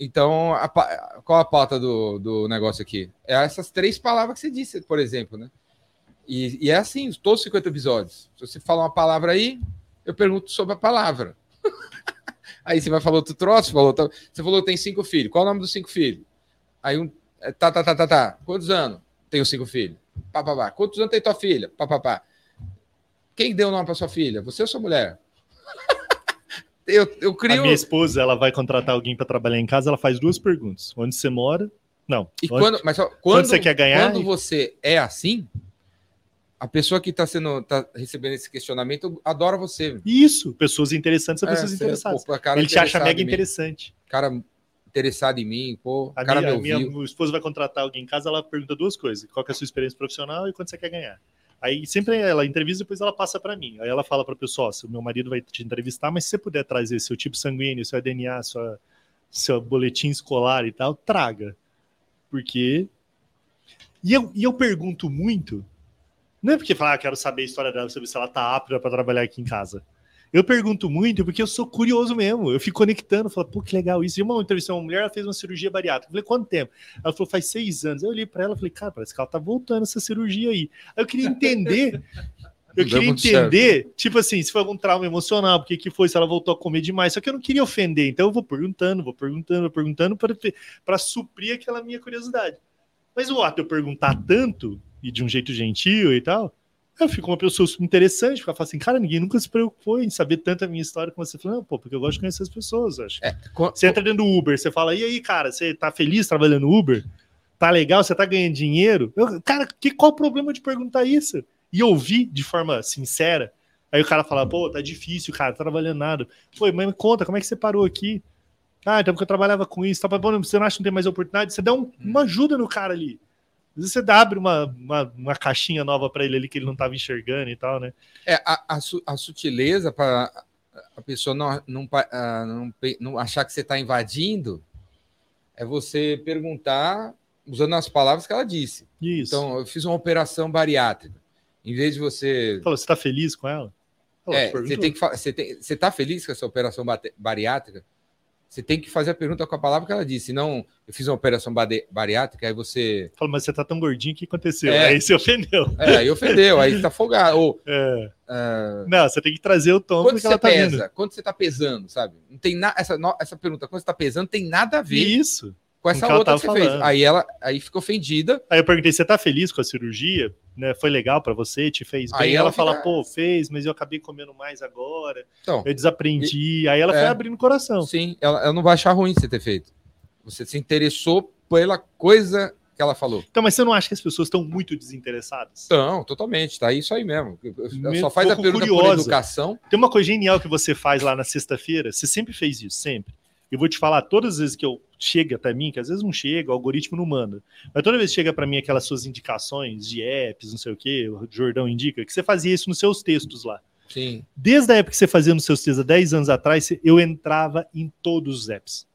Então, a qual a pauta do, do negócio aqui? É essas três palavras que você disse, por exemplo, né? E, e é assim, todos os 50 episódios. Se você fala uma palavra aí, eu pergunto sobre a palavra. aí você vai falar outro troço, falou, você falou tem cinco filhos. Qual o nome dos cinco filhos? Aí um. é, Tá, tá, tá, tá, tá. Quantos anos? Tenho cinco filhos. Pá, pá, pá. Quantos anos tem tua filha? Pá, pá, pá. Quem deu o nome para sua filha? Você ou sua mulher? Eu, eu A crio. minha esposa, ela vai contratar alguém para trabalhar em casa, ela faz duas perguntas. Onde você mora? Não. E Onde- quando, mas só, quando, você quer ganhar? Quando você é assim, a pessoa que está sendo tá recebendo esse questionamento adora você. Isso, pessoas interessantes são É, pessoas interessadas. pô, Ele te acha mega interessante. Cara interessado em mim, pô, A cara minha, me a minha ouviu. esposa vai contratar alguém em casa, ela pergunta duas coisas: qual é a sua experiência profissional e quanto você quer ganhar. Aí sempre ela entrevista, depois ela passa para mim. Aí ela fala para o pessoal: se o meu marido vai te entrevistar, mas se você puder trazer seu tipo sanguíneo, seu DNA, sua, seu boletim escolar e tal, traga. Porque. E eu, e eu pergunto muito, não é porque falar, ah, quero saber a história dela, saber se ela tá apta para trabalhar aqui em casa. Eu pergunto muito porque eu sou curioso mesmo. Eu fico conectando, falo, pô, que legal isso. E uma entrevista, uma mulher, ela fez uma cirurgia bariátrica. Eu falei, quanto tempo? Ela falou, faz seis anos. Eu olhei para ela e falei, cara, parece que ela tá voltando essa cirurgia aí. Aí eu queria entender. Eu queria muito entender, tipo assim, se foi algum trauma emocional, porque que foi, se ela voltou a comer demais. Só que eu não queria ofender, então eu vou perguntando, vou perguntando, vou perguntando para suprir aquela minha curiosidade. Mas o ato eu perguntar tanto, e de um jeito gentil e tal, eu fico uma pessoa interessante, fala assim, cara, ninguém nunca se preocupou em saber tanto a minha história como você. Não, pô, porque eu gosto de conhecer as pessoas, acho. É, co- Você entra dentro do Uber, você fala, e aí, cara, você tá feliz trabalhando no Uber? Tá legal? Você tá ganhando dinheiro? Eu, cara, que, qual o problema de perguntar isso? E ouvir de forma sincera. Aí o cara fala, pô, tá difícil, cara, tá trabalhando nada. Pô, mas me conta, como é que você parou aqui? Ah, então porque eu trabalhava com isso, tá bom, você não acha que não tem mais oportunidade? Você dá um- uma ajuda no cara ali. Às vezes você abre uma, uma, uma caixinha nova para ele ali que ele não tava enxergando e tal, né? É, a, a, su- a sutileza para a pessoa não, não, ah, não não achar que você está invadindo é você perguntar usando as palavras que ela disse. Isso. Então, eu fiz uma operação bariátrica. Em vez de você. Falou, você tá feliz com ela? Ela É, você tem que você tem, você está feliz com essa operação bariátrica? Você tem que fazer a pergunta com a palavra que ela disse. Não, eu fiz uma operação bariátrica, aí você. Fala, mas você tá tão gordinho, o que aconteceu? É. Aí você ofendeu. É, aí ofendeu, aí está folgado. Ou, É. ah, Não, você tem que trazer o tom quanto que você ela tá pesa? Quanto você está pesando, sabe? Não tem na, essa, essa pergunta, quanto você está pesando, tem nada a ver. Isso. Com essa outra que você fez. falando. Aí ela aí ficou ofendida. Aí eu perguntei, você tá feliz com a cirurgia? Né, foi legal pra você? Te fez bem? Aí ela, ela fala, fica- pô, fez, mas eu acabei comendo mais agora. Então, Eu desaprendi. Aí ela É. foi abrindo o coração. sim, ela, ela não vai achar ruim você ter feito. Você se interessou pela coisa que ela falou. Então, mas você não acha que as pessoas estão muito desinteressadas? Não, totalmente, tá isso aí mesmo. Me- Só faz a pergunta por curiosa. educação. Tem uma coisa genial que você faz lá na sexta-feira. Você sempre fez isso, sempre. Eu vou te falar, todas as vezes que eu chega até mim, que às vezes não chega, o algoritmo não manda. Mas toda vez que chega para mim aquelas suas indicações de apps, não sei o quê, o Jordão indica, que você fazia isso nos seus textos lá. Sim. Desde a época que você fazia nos seus textos há 10 anos atrás, eu entrava em todos os apps.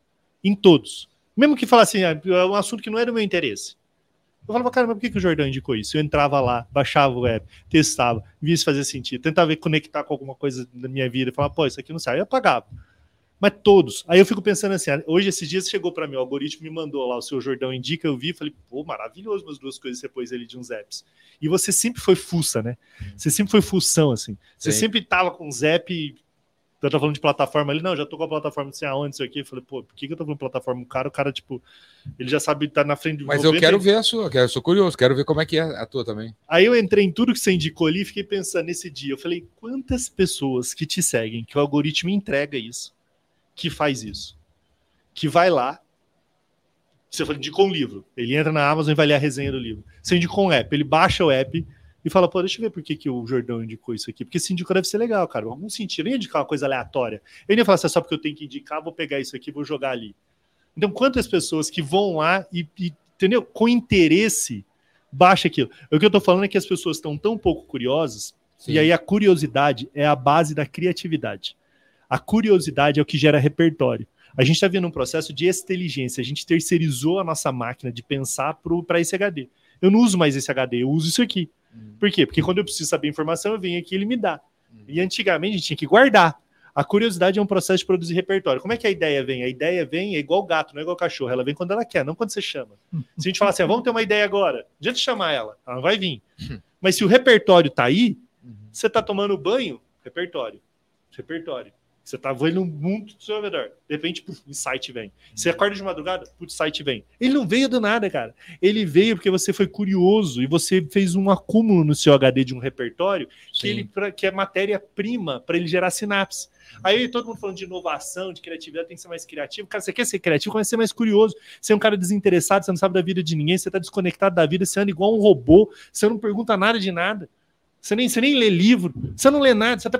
Em todos. Mesmo que falasse, ah, é um assunto que não era do meu interesse. Eu falava, cara, mas por que, que o Jordão indicou isso? Eu entrava lá, baixava o app, testava, via se fazia sentido, tentava ver- conectar com alguma coisa da minha vida, falava, pô, isso aqui não sai, eu apagava. Mas todos. Aí eu fico pensando assim, ah, hoje esses dias chegou para mim, o algoritmo me mandou lá, o seu Jordão indica, eu vi, falei, pô, maravilhoso as duas coisas que você pôs ali de uns apps. E você sempre foi fuça, né? Você sempre foi fução, assim. Você Sim. sempre tava com os apps eu tô falando de plataforma ali, não, já tô com a plataforma não sei aonde, não sei o quê. Eu falei, pô, por que, que eu tô falando plataforma? O cara, o cara, tipo, ele já sabe estar na frente do Mas eu quero ver a sua, eu sou curioso, quero ver como é que é a tua também. Aí eu entrei em tudo que você indicou ali e fiquei pensando nesse dia. Eu falei, quantas pessoas que te seguem, que o algoritmo entrega isso, que faz isso, que vai lá, você indicou um livro, ele entra na Amazon e vai ler a resenha do livro. Você indicou um app, ele baixa o app e fala, pô, deixa eu ver por que, que o Jordão indicou isso aqui, porque se indicou deve ser legal, cara, algum sentido, eu ia indicar uma coisa aleatória. Nem ia falar assim, é só porque eu tenho que indicar, vou pegar isso aqui vou jogar ali. Então, quantas pessoas que vão lá e, e, entendeu, com interesse, baixa aquilo. O que eu tô falando é que as pessoas estão tão pouco curiosas Sim. e aí a curiosidade é a base da criatividade. A curiosidade é o que gera repertório. A gente está vendo um processo de inteligência. A gente terceirizou a nossa máquina de pensar para esse HD. Eu não uso mais esse HD, eu uso isso aqui. Hum. Por quê? Porque quando eu preciso saber informação, eu venho aqui e ele me dá. E antigamente a gente tinha que guardar. A curiosidade é um processo de produzir repertório. Como é que a ideia vem? A ideia vem é igual gato, não é igual cachorro. Ela vem quando ela quer, não quando você chama. Se a gente falar assim, ah, vamos ter uma ideia agora, não adianta chamar ela, ela vai vir. Mas se o repertório tá aí, você tá tomando banho, repertório. Repertório. Você tá vendo um mundo do seu redor. De repente, puf, insight vem. Você acorda de madrugada, putz, insight vem. Ele não veio do nada, cara. Ele veio porque você foi curioso e você fez um acúmulo no seu HD de um repertório que, ele, que é matéria-prima para ele gerar sinapse. Aí todo mundo falando de inovação, de criatividade, tem que ser mais criativo. Cara, você quer ser criativo, começa a ser mais curioso. Você é um cara desinteressado, você não sabe da vida de ninguém, você tá desconectado da vida, você anda igual um robô, você não pergunta nada de nada. Você nem, você nem lê livro, você não lê nada, você tá.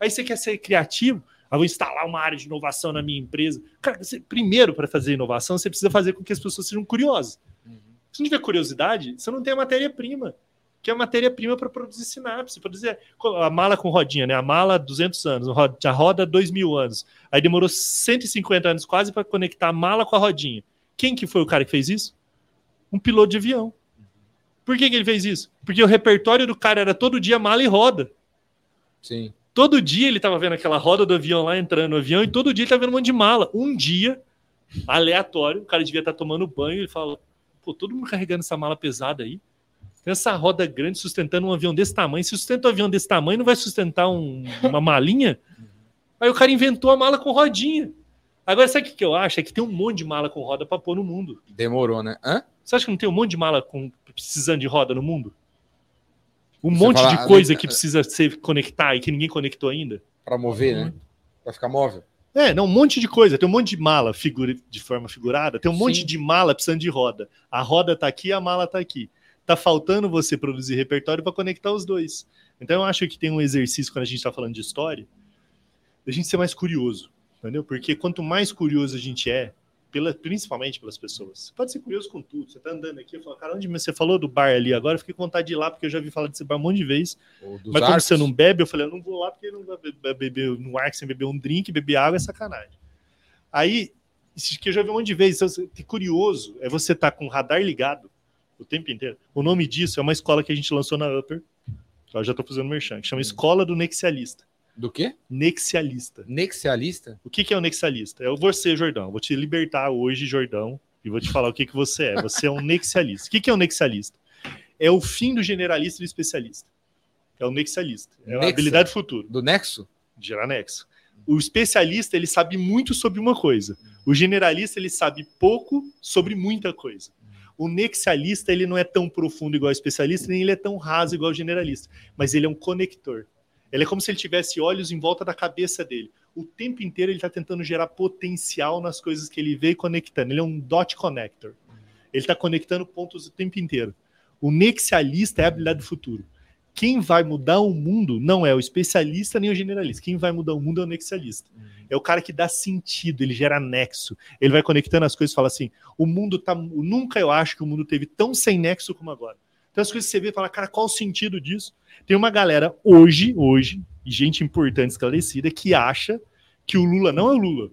Aí você quer ser criativo. Ah, vou instalar uma área de inovação na minha empresa. Cara, você- primeiro, para fazer inovação, você precisa fazer com que as pessoas sejam curiosas. Se não tiver curiosidade, você não tem a matéria-prima, que é a matéria-prima para produzir sinapse. Produzir a mala com rodinha, né? A mala 200 anos, a roda- a roda 2 mil anos. Aí demorou 150 anos quase para conectar a mala com a rodinha. Quem que foi o cara que fez isso? Um piloto de avião. Por que, que ele fez isso? Porque o repertório do cara era todo dia mala e roda. Sim. Todo dia ele tava vendo aquela roda do avião lá entrando no avião e todo dia ele tava vendo um monte de mala. Um dia, aleatório, o cara devia estar tomando banho e ele fala: pô, todo mundo carregando essa mala pesada aí. Tem essa roda grande sustentando um avião desse tamanho. Se sustenta um avião desse tamanho, não vai sustentar um- uma malinha? Aí o cara inventou a mala com rodinha. Agora, sabe o que que eu acho? É que tem um monte de mala com roda para pôr no mundo. Demorou, né? Hã? Você acha que não tem um monte de mala com, precisando de roda no mundo? Um Você monte fala- de coisa que precisa se conectar e que ninguém conectou ainda? Pra mover, né? Pra ficar móvel. É, não, um monte de coisa. Tem um monte de mala figura, de forma figurada, tem um monte Sim. de mala precisando de roda. A roda tá aqui, a mala tá aqui. Tá faltando você produzir repertório para conectar os dois. Então eu acho que tem um exercício quando a gente tá falando de história, da gente ser mais curioso, entendeu? Porque quanto mais curioso a gente é, pela, principalmente pelas pessoas. Você pode ser curioso com tudo. Você tá andando aqui, eu falo, cara, onde você falou do bar ali agora? Eu fiquei com vontade de ir lá porque eu já vi falar desse bar um monte de vezes. Mas como arcos. você não bebe, eu falei, eu não vou lá porque não vai be- beber no ar sem beber um drink, beber água é sacanagem. Aí, isso que eu já vi um monte de vezes, então, você- que curioso é você estar com o radar ligado o tempo inteiro. O nome disso é uma escola que a gente lançou na Upper, eu já estou fazendo merchan, que chama Escola do Nexialista. Do quê? Nexialista. Nexialista? O que, que é o Nexialista? É o você, Jordão. Vou te libertar hoje, Jordão, e vou te falar o que, que você é. Você é um Nexialista. O que, que é um Nexialista? É o fim do generalista e do especialista. É o Nexialista. É a Nexa. habilidade do futuro Do Nexo? gerar nexo. O especialista, ele sabe muito sobre uma coisa. O generalista, ele sabe pouco sobre muita coisa. O nexialista, ele não é tão profundo igual o especialista, nem ele é tão raso igual o generalista, mas ele é um conector. Ele é como se ele tivesse olhos em volta da cabeça dele. O tempo inteiro ele está tentando gerar potencial nas coisas que ele vê e conectando. Ele é um dot connector. Ele está conectando pontos o tempo inteiro. O nexialista é a habilidade do futuro. Quem vai mudar o mundo não é o especialista nem o generalista. Quem vai mudar o mundo é o nexialista. Uhum. É o cara que dá sentido, ele gera nexo. Ele vai conectando as coisas e fala assim: o mundo tá. Nunca eu acho que o mundo teve tão sem nexo como agora. Então as coisas que você vê e fala, cara, qual o sentido disso? Tem uma galera hoje, hoje, gente importante esclarecida, que acha que o Lula não é o Lula.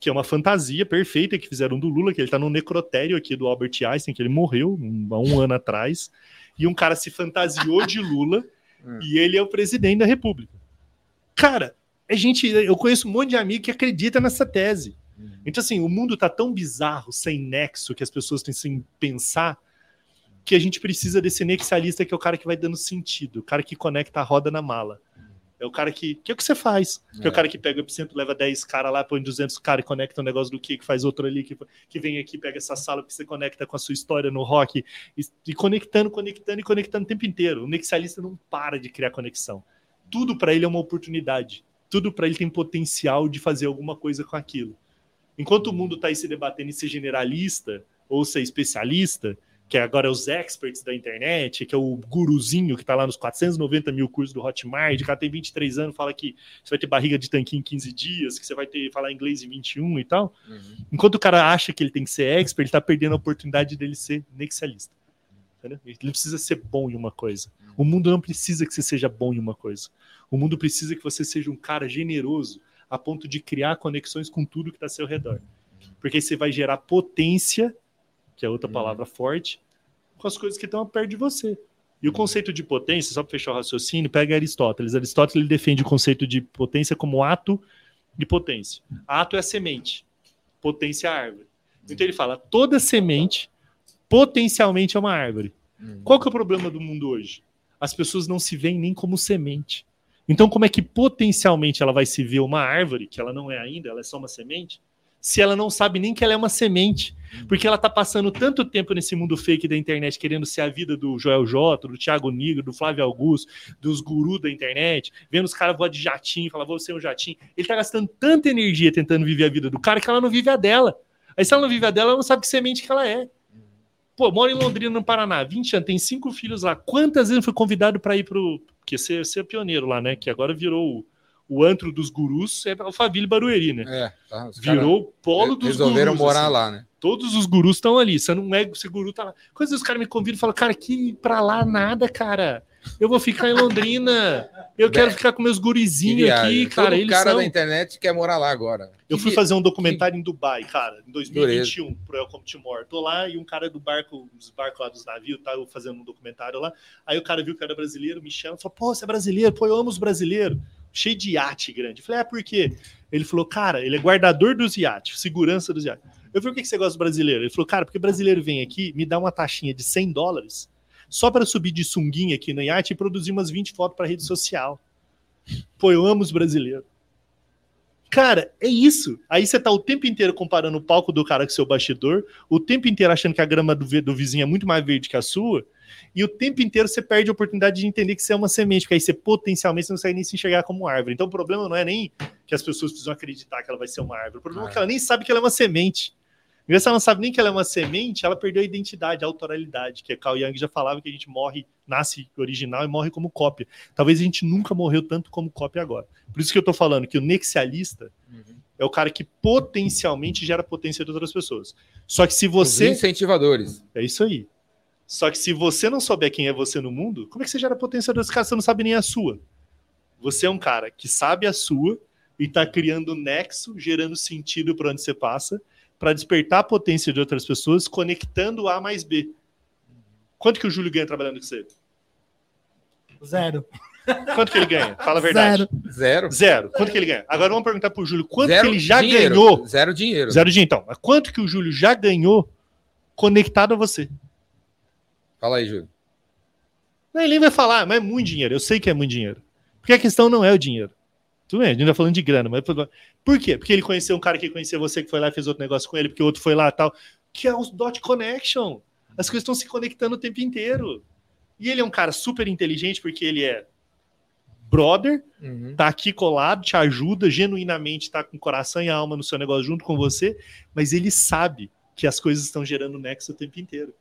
Que é uma fantasia perfeita que fizeram do Lula, que ele tá no necrotério aqui do Albert Einstein, que ele morreu um, há um ano atrás e um cara se fantasiou de Lula hum. e ele é o presidente da República. Cara, é gente, eu conheço um monte de amigo que acredita nessa tese. Hum. Então, assim, o mundo tá tão bizarro, sem nexo, que as pessoas têm sem pensar, que a gente precisa desse nexialista que é o cara que vai dando sentido, o cara que conecta a roda na mala. É o cara que. que é o que você faz? Que é. o cara que pega o epicentro, leva 10 caras lá, põe 200 caras e conecta um negócio do que, que faz outro ali, que, que vem aqui, pega essa sala que você conecta com a sua história no rock, e, e conectando, conectando e conectando o tempo inteiro. O nexialista não para de criar conexão. Tudo para ele é uma oportunidade. Tudo para ele tem potencial de fazer alguma coisa com aquilo. Enquanto o mundo está aí se debatendo em ser generalista ou ser especialista, que agora é os experts da internet, que é o guruzinho que está lá nos 490 mil cursos do Hotmart, o cara tem 23 anos, fala que você vai ter barriga de tanquinho em 15 dias, que você vai ter falar inglês em 21 e tal. Uhum. Enquanto o cara acha que ele tem que ser expert, ele está perdendo a oportunidade dele ser nexialista. Entendeu? Ele precisa ser bom em uma coisa. Uhum. O mundo não precisa que você seja bom em uma coisa. O mundo precisa que você seja um cara generoso a ponto de criar conexões com tudo que está ao seu redor. Uhum. Porque aí você vai gerar potência que é outra uhum. palavra forte, com as coisas que estão perto de você. E o conceito de potência, só para fechar o raciocínio, pega Aristóteles. Aristóteles ele defende o conceito de potência como ato de potência. Ato é a semente, potência é a árvore. Então ele fala, toda semente potencialmente é uma árvore. Uhum. Qual que é o problema do mundo hoje? As pessoas não se veem nem como semente. Então, como é que potencialmente ela vai se ver uma árvore, que ela não é ainda, ela é só uma semente? Se ela não sabe nem que ela é uma semente. Porque ela tá passando tanto tempo nesse mundo fake da internet, querendo ser a vida do Joel J, do Thiago Nigro, do Flávio Augusto, dos gurus da internet, vendo os caras voar de jatinho, falar, vou ser um jatinho. Ele tá gastando tanta energia tentando viver a vida do cara que ela não vive a dela. Aí se ela não vive a dela, ela não sabe que semente que ela é. Pô, mora em Londrina, no Paraná, 20 anos, tem cinco filhos lá. Quantas vezes foi convidado para ir pro. Porque ser, ser pioneiro lá, né? Que agora virou o antro dos gurus é Alphaville Barueri, né? É, tá, Virou polo dos resolveram gurus. Resolveram morar assim. lá, né? Todos os gurus estão ali. Você não é, esse guru tá lá. Quando os caras me convidam e falam, cara, que pra lá nada, cara. Eu vou ficar em Londrina. Eu quero ficar com meus gurizinhos aqui, cara. Todo eles cara são... da internet quer morar lá agora. Eu fui fazer um documentário em Dubai, cara, em 2021, Dureza. pro Welcome Timor. Tô lá e um cara do barco, dos barcos lá dos navios, tá eu fazendo um documentário lá. Aí o cara viu que era brasileiro, me chama, falou: "Pô, você é brasileiro? Pô, eu amo os brasileiros" cheio de iate grande. Eu falei, é por quê? Ele falou, cara, ele é guardador dos iates, segurança dos iates. Eu falei, por que você gosta do brasileiro? Ele falou, cara, porque brasileiro vem aqui, me dá uma taxinha de 100 dólares só para subir de sunguinha aqui no iate e produzir umas 20 fotos para rede social. Pô, eu amo os brasileiros. Cara, é isso. Aí você tá o tempo inteiro comparando o palco do cara com seu bastidor, o tempo inteiro achando que a grama do, do vizinho é muito mais verde que a sua, e o tempo inteiro você perde a oportunidade de entender que você é uma semente, porque aí você potencialmente não consegue nem se enxergar como árvore. Então o problema não é nem que as pessoas precisam acreditar que ela vai ser uma árvore, o problema ah. é que ela nem sabe que ela é uma semente. E se ela não sabe nem que ela é uma semente, ela perdeu a identidade, a autoralidade, que a Carl Jung já falava que a gente morre, nasce original e morre como cópia. Talvez a gente nunca morreu tanto como cópia agora. Por isso que eu tô falando que o nexialista uhum. é o cara que potencialmente gera potência de outras pessoas. Só que se você. Os incentivadores. É isso aí. Só que se você não souber quem é você no mundo, como é que você gera potência dos caras? Você não sabe nem a sua. Você é um cara que sabe a sua e está criando nexo, gerando sentido para onde você passa, para despertar a potência de outras pessoas, conectando A mais B. Quanto que o Júlio ganha trabalhando com você? Zero. Quanto que ele ganha? Fala a verdade. Zero. Zero. Zero. Quanto que ele ganha? Agora vamos perguntar para o Júlio quanto Zero que ele já dinheiro. ganhou. Zero dinheiro. Zero dinheiro. Então, quanto que o Júlio já ganhou conectado a você? Fala aí, Júlio. Ele vai falar, mas é muito dinheiro. Eu sei que é muito dinheiro. Porque a questão não é o dinheiro. Tudo bem, a gente tá falando de grana, mas por quê? Porque ele conheceu um cara que conhecia você, que foi lá e fez outro negócio com ele, porque o outro foi lá e tal. Que é os dot connection. As coisas estão se conectando o tempo inteiro. E ele é um cara super inteligente, porque ele é brother, uhum. tá aqui colado, te ajuda, genuinamente tá com coração e alma no seu negócio junto com você, mas ele sabe que as coisas estão gerando nexo o tempo inteiro.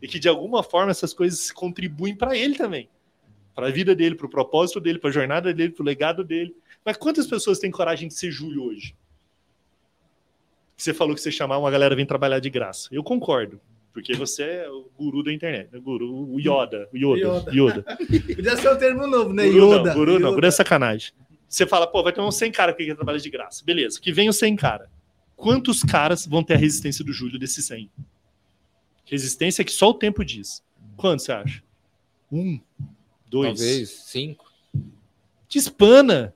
E que de alguma forma essas coisas contribuem para ele também. Para a vida dele, para o propósito dele, para a jornada dele, para o legado dele. Mas quantas pessoas têm coragem de ser Júlio hoje? Você falou que você chamar uma galera vem trabalhar de graça. Eu concordo. Porque você é o guru da internet. O guru, o Yoda. O Yoda. Yoda. Yoda. Podia ser um termo novo, né? Guru Yoda. Não, guru Yoda. não, guru é sacanagem. Você fala, pô, vai ter uns 100 caras que quer trabalhar de graça. Beleza, que vem os 100 caras. Quantos caras vão ter a resistência do Júlio desses 100? Resistência que só o tempo diz. Quantos você acha? Um, dois. Talvez, cinco. Te espana.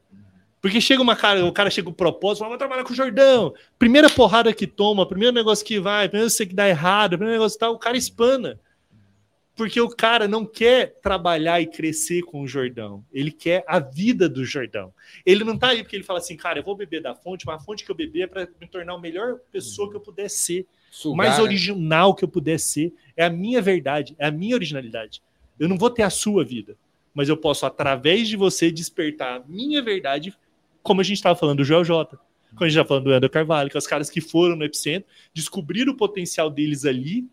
Porque chega uma cara, o cara chega com o propósito, fala, vou trabalhar com o Jordão. Primeira porrada que toma, primeiro negócio que vai, primeiro você que dá errado, primeiro negócio que tá, o cara espana. Porque o cara não quer trabalhar e crescer com o Jordão. Ele quer a vida do Jordão. Ele não tá aí porque ele fala assim, cara, eu vou beber da fonte, mas a fonte que eu beber é para me tornar a melhor pessoa que eu puder ser. Sugar, mais né? original que eu puder ser. É a minha verdade, é a minha originalidade. Eu não vou ter a sua vida, mas eu posso, através de você, despertar a minha verdade como a gente estava falando do Joel J, como a gente estava falando do André Carvalho, que é os caras que foram no epicentro, descobriram o potencial deles ali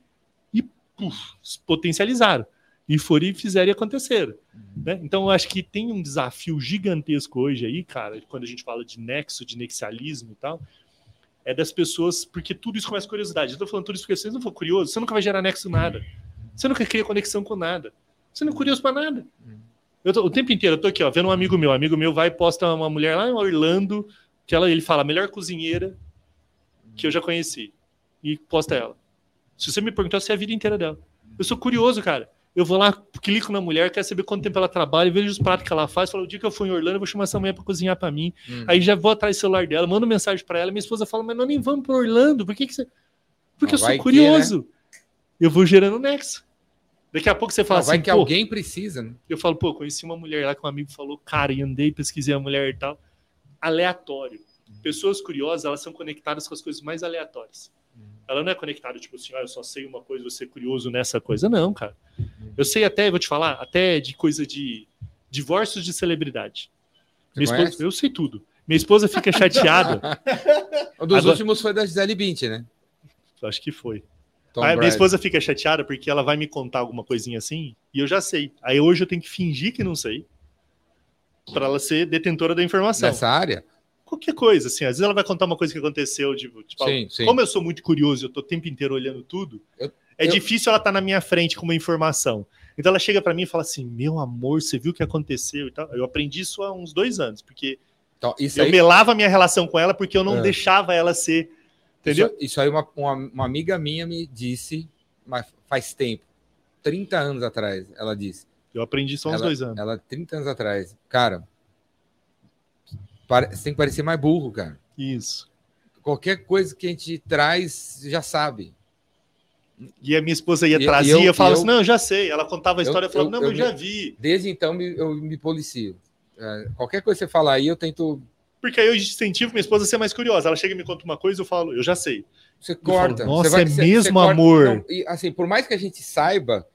e puf, potencializaram. E foram e fizeram e aconteceram. Né? Então, eu acho que tem um desafio gigantesco hoje aí, cara, quando a gente fala de nexo, de nexialismo e tal, é das pessoas, porque tudo isso começa com curiosidade. Eu estou falando tudo isso porque se você não for curioso, você nunca vai gerar nexo nada. Você nunca cria conexão com nada. Você não é curioso para nada. Eu tô, o tempo inteiro, eu tô aqui, ó, vendo um amigo meu. Um amigo meu vai e posta uma mulher lá em Orlando, que ela, ele fala, a melhor cozinheira que eu já conheci. E posta ela. Se você me perguntar, se é a vida inteira dela. Eu sou curioso, cara. Eu vou lá, clico na mulher, quero saber quanto tempo ela trabalha, vejo os pratos que ela faz, falo, o dia que eu for em Orlando, eu vou chamar essa mulher para cozinhar para mim. Hum. Aí já vou atrás do celular dela, mando mensagem para ela, minha esposa fala, mas nós nem vamos para Orlando, por que, que você. Porque Não, eu sou curioso. Que, né? Eu vou gerando nexo. Daqui a pouco você fala não, assim. Vai que alguém precisa, né? Eu falo, pô, conheci uma mulher lá que um amigo falou, cara, e andei, pesquisei a mulher e tal. Aleatório. Pessoas curiosas, elas são conectadas com as coisas mais aleatórias. Ela não é conectada, tipo assim, ah, eu só sei uma coisa, você curioso nessa coisa. Não, cara. Eu sei até, vou te falar, até de coisa de divórcios de celebridade. Esposa, eu sei tudo. Minha esposa fica chateada. um dos Agora, últimos foi da Gisele Bint, né? Acho que foi. Tom Aí, minha esposa fica chateada porque ela vai me contar alguma coisinha assim e eu já sei. Aí hoje eu tenho que fingir que não sei para ela ser detentora da informação. Nessa área? Qualquer coisa, assim. Às vezes ela vai contar uma coisa que aconteceu, tipo, tipo sim, sim. como eu sou muito curioso, eu tô o tempo inteiro olhando tudo, eu, é eu... difícil ela estar tá na minha frente com uma informação. Então ela chega para mim e fala assim: Meu amor, você viu o que aconteceu e tal. Eu aprendi isso há uns dois anos, porque então, eu aí... melava a minha relação com ela porque eu não é. deixava ela ser Entendeu? Isso, isso aí uma, uma, uma, amiga minha me disse, mas faz tempo, 30 anos atrás, ela disse. Eu aprendi só uns ela, dois anos. Ela, 30 anos atrás. Cara, você tem que parecer mais burro, cara. Isso. Qualquer coisa que a gente traz, já sabe. E a minha esposa ia trazer, eu, eu falava assim, não, já sei. Ela contava a história, eu, eu falava, não, eu, eu já vi. Desde então, eu me policio. É, qualquer coisa que você falar aí, eu tento porque aí eu incentivo minha esposa a ser mais curiosa. Ela chega e me conta uma coisa, eu falo, eu já sei. Você corta. Falo, Nossa, você vai, é você, mesmo você amor. Corta, não, e, assim, por mais que a gente saiba,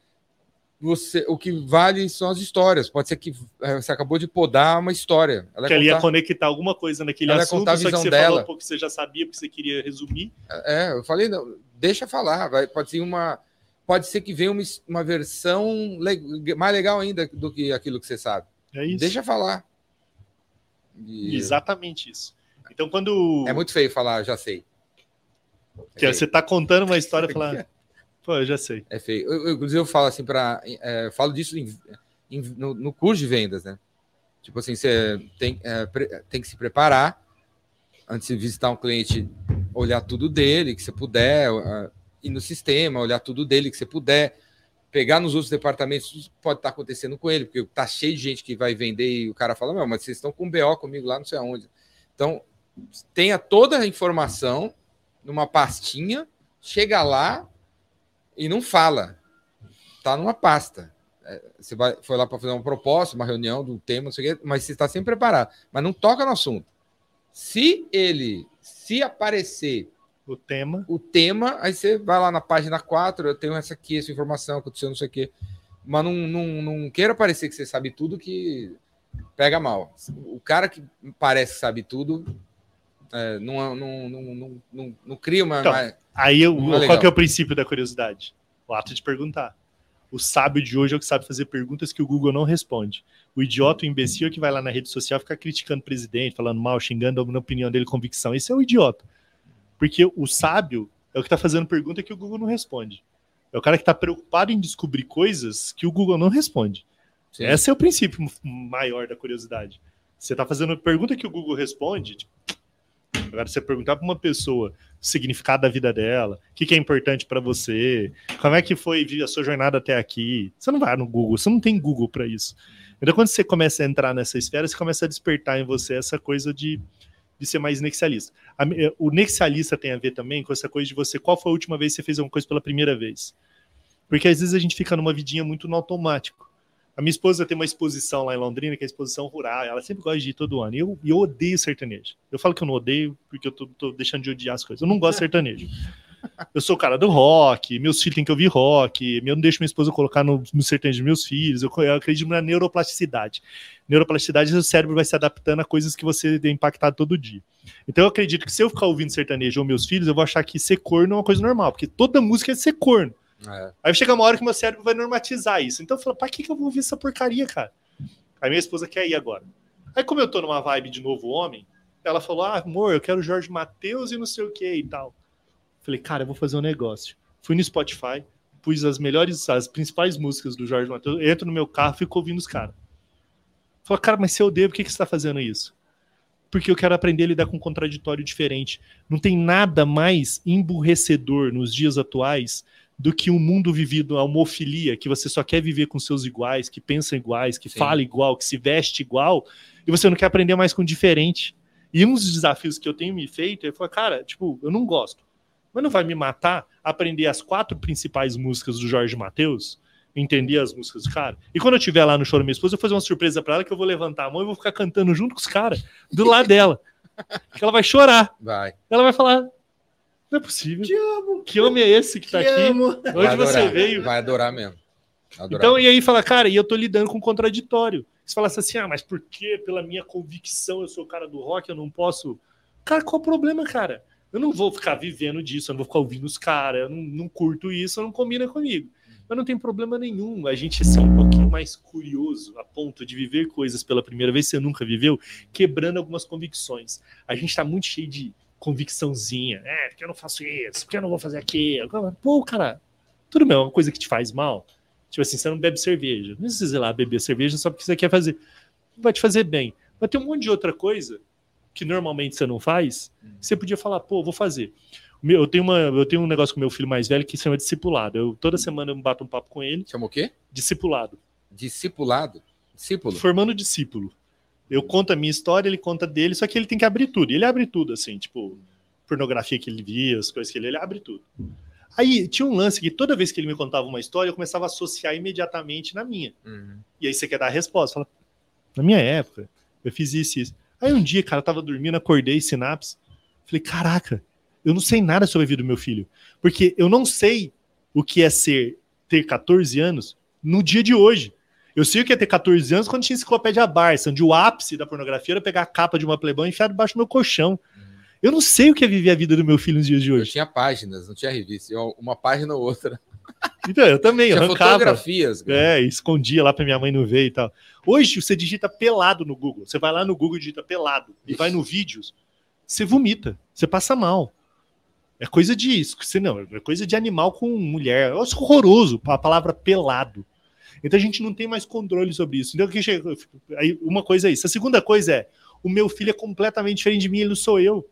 você, o que vale são as histórias. Pode ser que é, você acabou de podar uma história. Ela que ela ia conectar alguma coisa naquele ela assunto, a visão só que você dela. falou um pouco que você já sabia, porque você queria resumir. É, eu falei, não, deixa falar. Vai, pode ser uma. Pode ser que venha uma, uma versão le mais legal ainda do que aquilo que você sabe. É isso. Deixa falar. E... Exatamente isso. Então, quando. É muito feio falar, já sei. É que você está contando uma história e falar. Pô, eu já sei. É feio. Eu, eu, inclusive, eu falo assim para. É, falo disso em, em, no, no, curso de vendas, né? Tipo assim, você tem, é, tem que se preparar antes de visitar um cliente, olhar tudo dele, que você puder, uh, ir no sistema, olhar tudo dele, que você puder pegar nos outros departamentos, pode estar acontecendo com ele, porque tá cheio de gente que vai vender e o cara fala, não, mas vocês estão com BO comigo lá, não sei aonde. Então, tenha toda a informação numa pastinha, chega lá e não fala. Tá numa pasta. é, você vai, foi lá para fazer uma proposta, uma reunião do tema, não sei o quê, mas você está sempre preparado. Mas não toca no assunto. Se ele, se aparecer O tema. o tema, aí você vai lá na página 4, eu tenho essa aqui, essa informação, aconteceu não sei o quê. Mas não, não, não queira parecer que você sabe tudo que pega mal. O cara que parece que sabe tudo é, não, não, não, não, não, cria uma. Então, uma- Aí, eu, é qual legal. que é o princípio da curiosidade? O ato de perguntar. O sábio de hoje é o que sabe fazer perguntas que o Google não responde. O idiota, o imbecil é que vai lá na rede social ficar criticando o presidente, falando mal, xingando, dando a opinião dele, convicção. Esse é o idiota. Porque o sábio é o que está fazendo pergunta que o Google não responde. É o cara que está preocupado em descobrir coisas que o Google não responde. Sim. Esse é o princípio maior da curiosidade. Você está fazendo pergunta que o Google responde. tipo, agora, você perguntar para uma pessoa o significado da vida dela, o que, que é importante para você, como é que foi a sua jornada até aqui. Você não vai no Google, você não tem Google para isso. Então, quando você começa a entrar nessa esfera, você começa a despertar em você essa coisa de, de ser mais nexialista. A me- O nexialista tem a ver também com essa coisa de você, qual foi a última vez que você fez alguma coisa pela primeira vez? Porque às vezes a gente fica numa vidinha muito no automático. A minha esposa tem uma exposição lá em Londrina, que é a exposição rural. Ela sempre gosta de ir todo ano. E eu, eu odeio sertanejo. Eu falo que eu não odeio porque eu tô, tô deixando de odiar as coisas. Eu não gosto de sertanejo. Eu sou o cara do rock, meus filhos têm que ouvir rock, eu não deixo minha esposa colocar no, no sertanejo dos meus filhos. Eu, eu acredito na neuroplasticidade. Neuroplasticidade, o cérebro vai se adaptando a coisas que você é impactado todo dia. Então eu acredito que se eu ficar ouvindo sertanejo ou meus filhos, eu vou achar que ser corno é uma coisa normal, porque toda música é ser corno. É. Aí chega uma hora que meu cérebro vai normatizar isso. Então eu falo, pra que, que eu vou ouvir essa porcaria, cara? Aí minha esposa quer ir agora. Aí, como eu tô numa vibe de novo homem, ela falou: Ah, amor, eu quero Jorge Matheus e não sei o que e tal. Falei, cara, eu vou fazer um negócio. Fui no Spotify, pus as melhores, as principais músicas do Jorge Matheus, entro no meu carro e fico ouvindo os caras. Falei, cara, mas se eu odeio, por que, que você tá fazendo isso? Porque eu quero aprender a lidar com um contraditório diferente. Não tem nada mais emburrecedor nos dias atuais do que um mundo vivido a homofilia, que você só quer viver com seus iguais, que pensa iguais, que Sim. fala igual, que se veste igual, e você não quer aprender mais com diferente. E um dos desafios que eu tenho me feito é falar, cara, tipo, eu não gosto. Mas não vai me matar aprender as quatro principais músicas do Jorge Matheus, entender as músicas do cara. E quando eu estiver lá no show da minha esposa, eu vou fazer uma surpresa pra ela que eu vou levantar a mão e vou ficar cantando junto com os caras, do lado dela. Que ela vai chorar. Vai. Ela vai falar: Não é possível. Te amo, Que homem é esse que tá te aqui? amo. Vai Onde você adorar, veio? Vai adorar mesmo. Adorar. Então, e aí fala, cara, e eu tô lidando com contraditório. Você fala assim, ah, mas por que, pela minha convicção, eu sou o cara do rock, eu não posso. Cara, qual o problema, cara? Eu não vou ficar vivendo disso, eu não vou ficar ouvindo os caras, eu não, não curto isso, não combina comigo. Mas não tem problema nenhum a gente ser um pouquinho mais curioso a ponto de viver coisas pela primeira vez que você nunca viveu, quebrando algumas convicções. A gente tá muito cheio de convicçãozinha. É, porque eu não faço isso, porque eu não vou fazer aquilo. Pô, cara, tudo bem, é uma coisa que te faz mal. Tipo assim, você não bebe cerveja. Não precisa ir lá beber cerveja só porque você quer fazer. Vai te fazer bem. Mas tem um monte de outra coisa que normalmente você não faz. Você podia falar, pô, vou fazer. Meu- Eu tenho, uma, eu tenho um negócio com meu filho mais velho que se chama discipulado. Eu, toda semana eu bato um papo com ele. Chama o quê? Discipulado. Discipulado? Discípulo? Formando discípulo. Eu conto a minha história, ele conta dele, só que ele tem que abrir tudo. Ele abre tudo, assim, tipo, pornografia que ele via, as coisas que ele, ele abre tudo. Aí tinha um lance que toda vez que ele me contava uma história, eu começava a associar imediatamente na minha. Uhum. E aí você quer dar a resposta. Fala, na minha época, eu fiz isso e isso. Aí um dia, cara, eu tava dormindo, acordei, sinapse. Falei, caraca, eu não sei nada sobre a vida do meu filho. Porque eu não sei o que é ser, ter 14 anos no dia de hoje. Eu sei que é ter 14 anos quando tinha enciclopédia Barça, onde o ápice da pornografia era pegar a capa de uma Playboy e enfiar debaixo do meu colchão. Eu não sei o que é viver a vida do meu filho nos dias de Eu hoje. tinha páginas, não tinha revista. Eu- Uma página ou outra. Então, eu também, eu Tinha arrancava. fotografias. cara. É, escondia lá pra minha mãe não ver e tal. Hoje você digita pelado no Google. Você vai lá no Google e digita pelado. E vai no vídeos. Você vomita. Você passa mal. É coisa de isso. Você não, é coisa de animal com mulher. É horroroso a palavra pelado. Então a gente não tem mais controle sobre isso. Então, que chega- aí, uma coisa é isso. A segunda coisa é: o meu filho é completamente diferente de mim, ele não sou eu.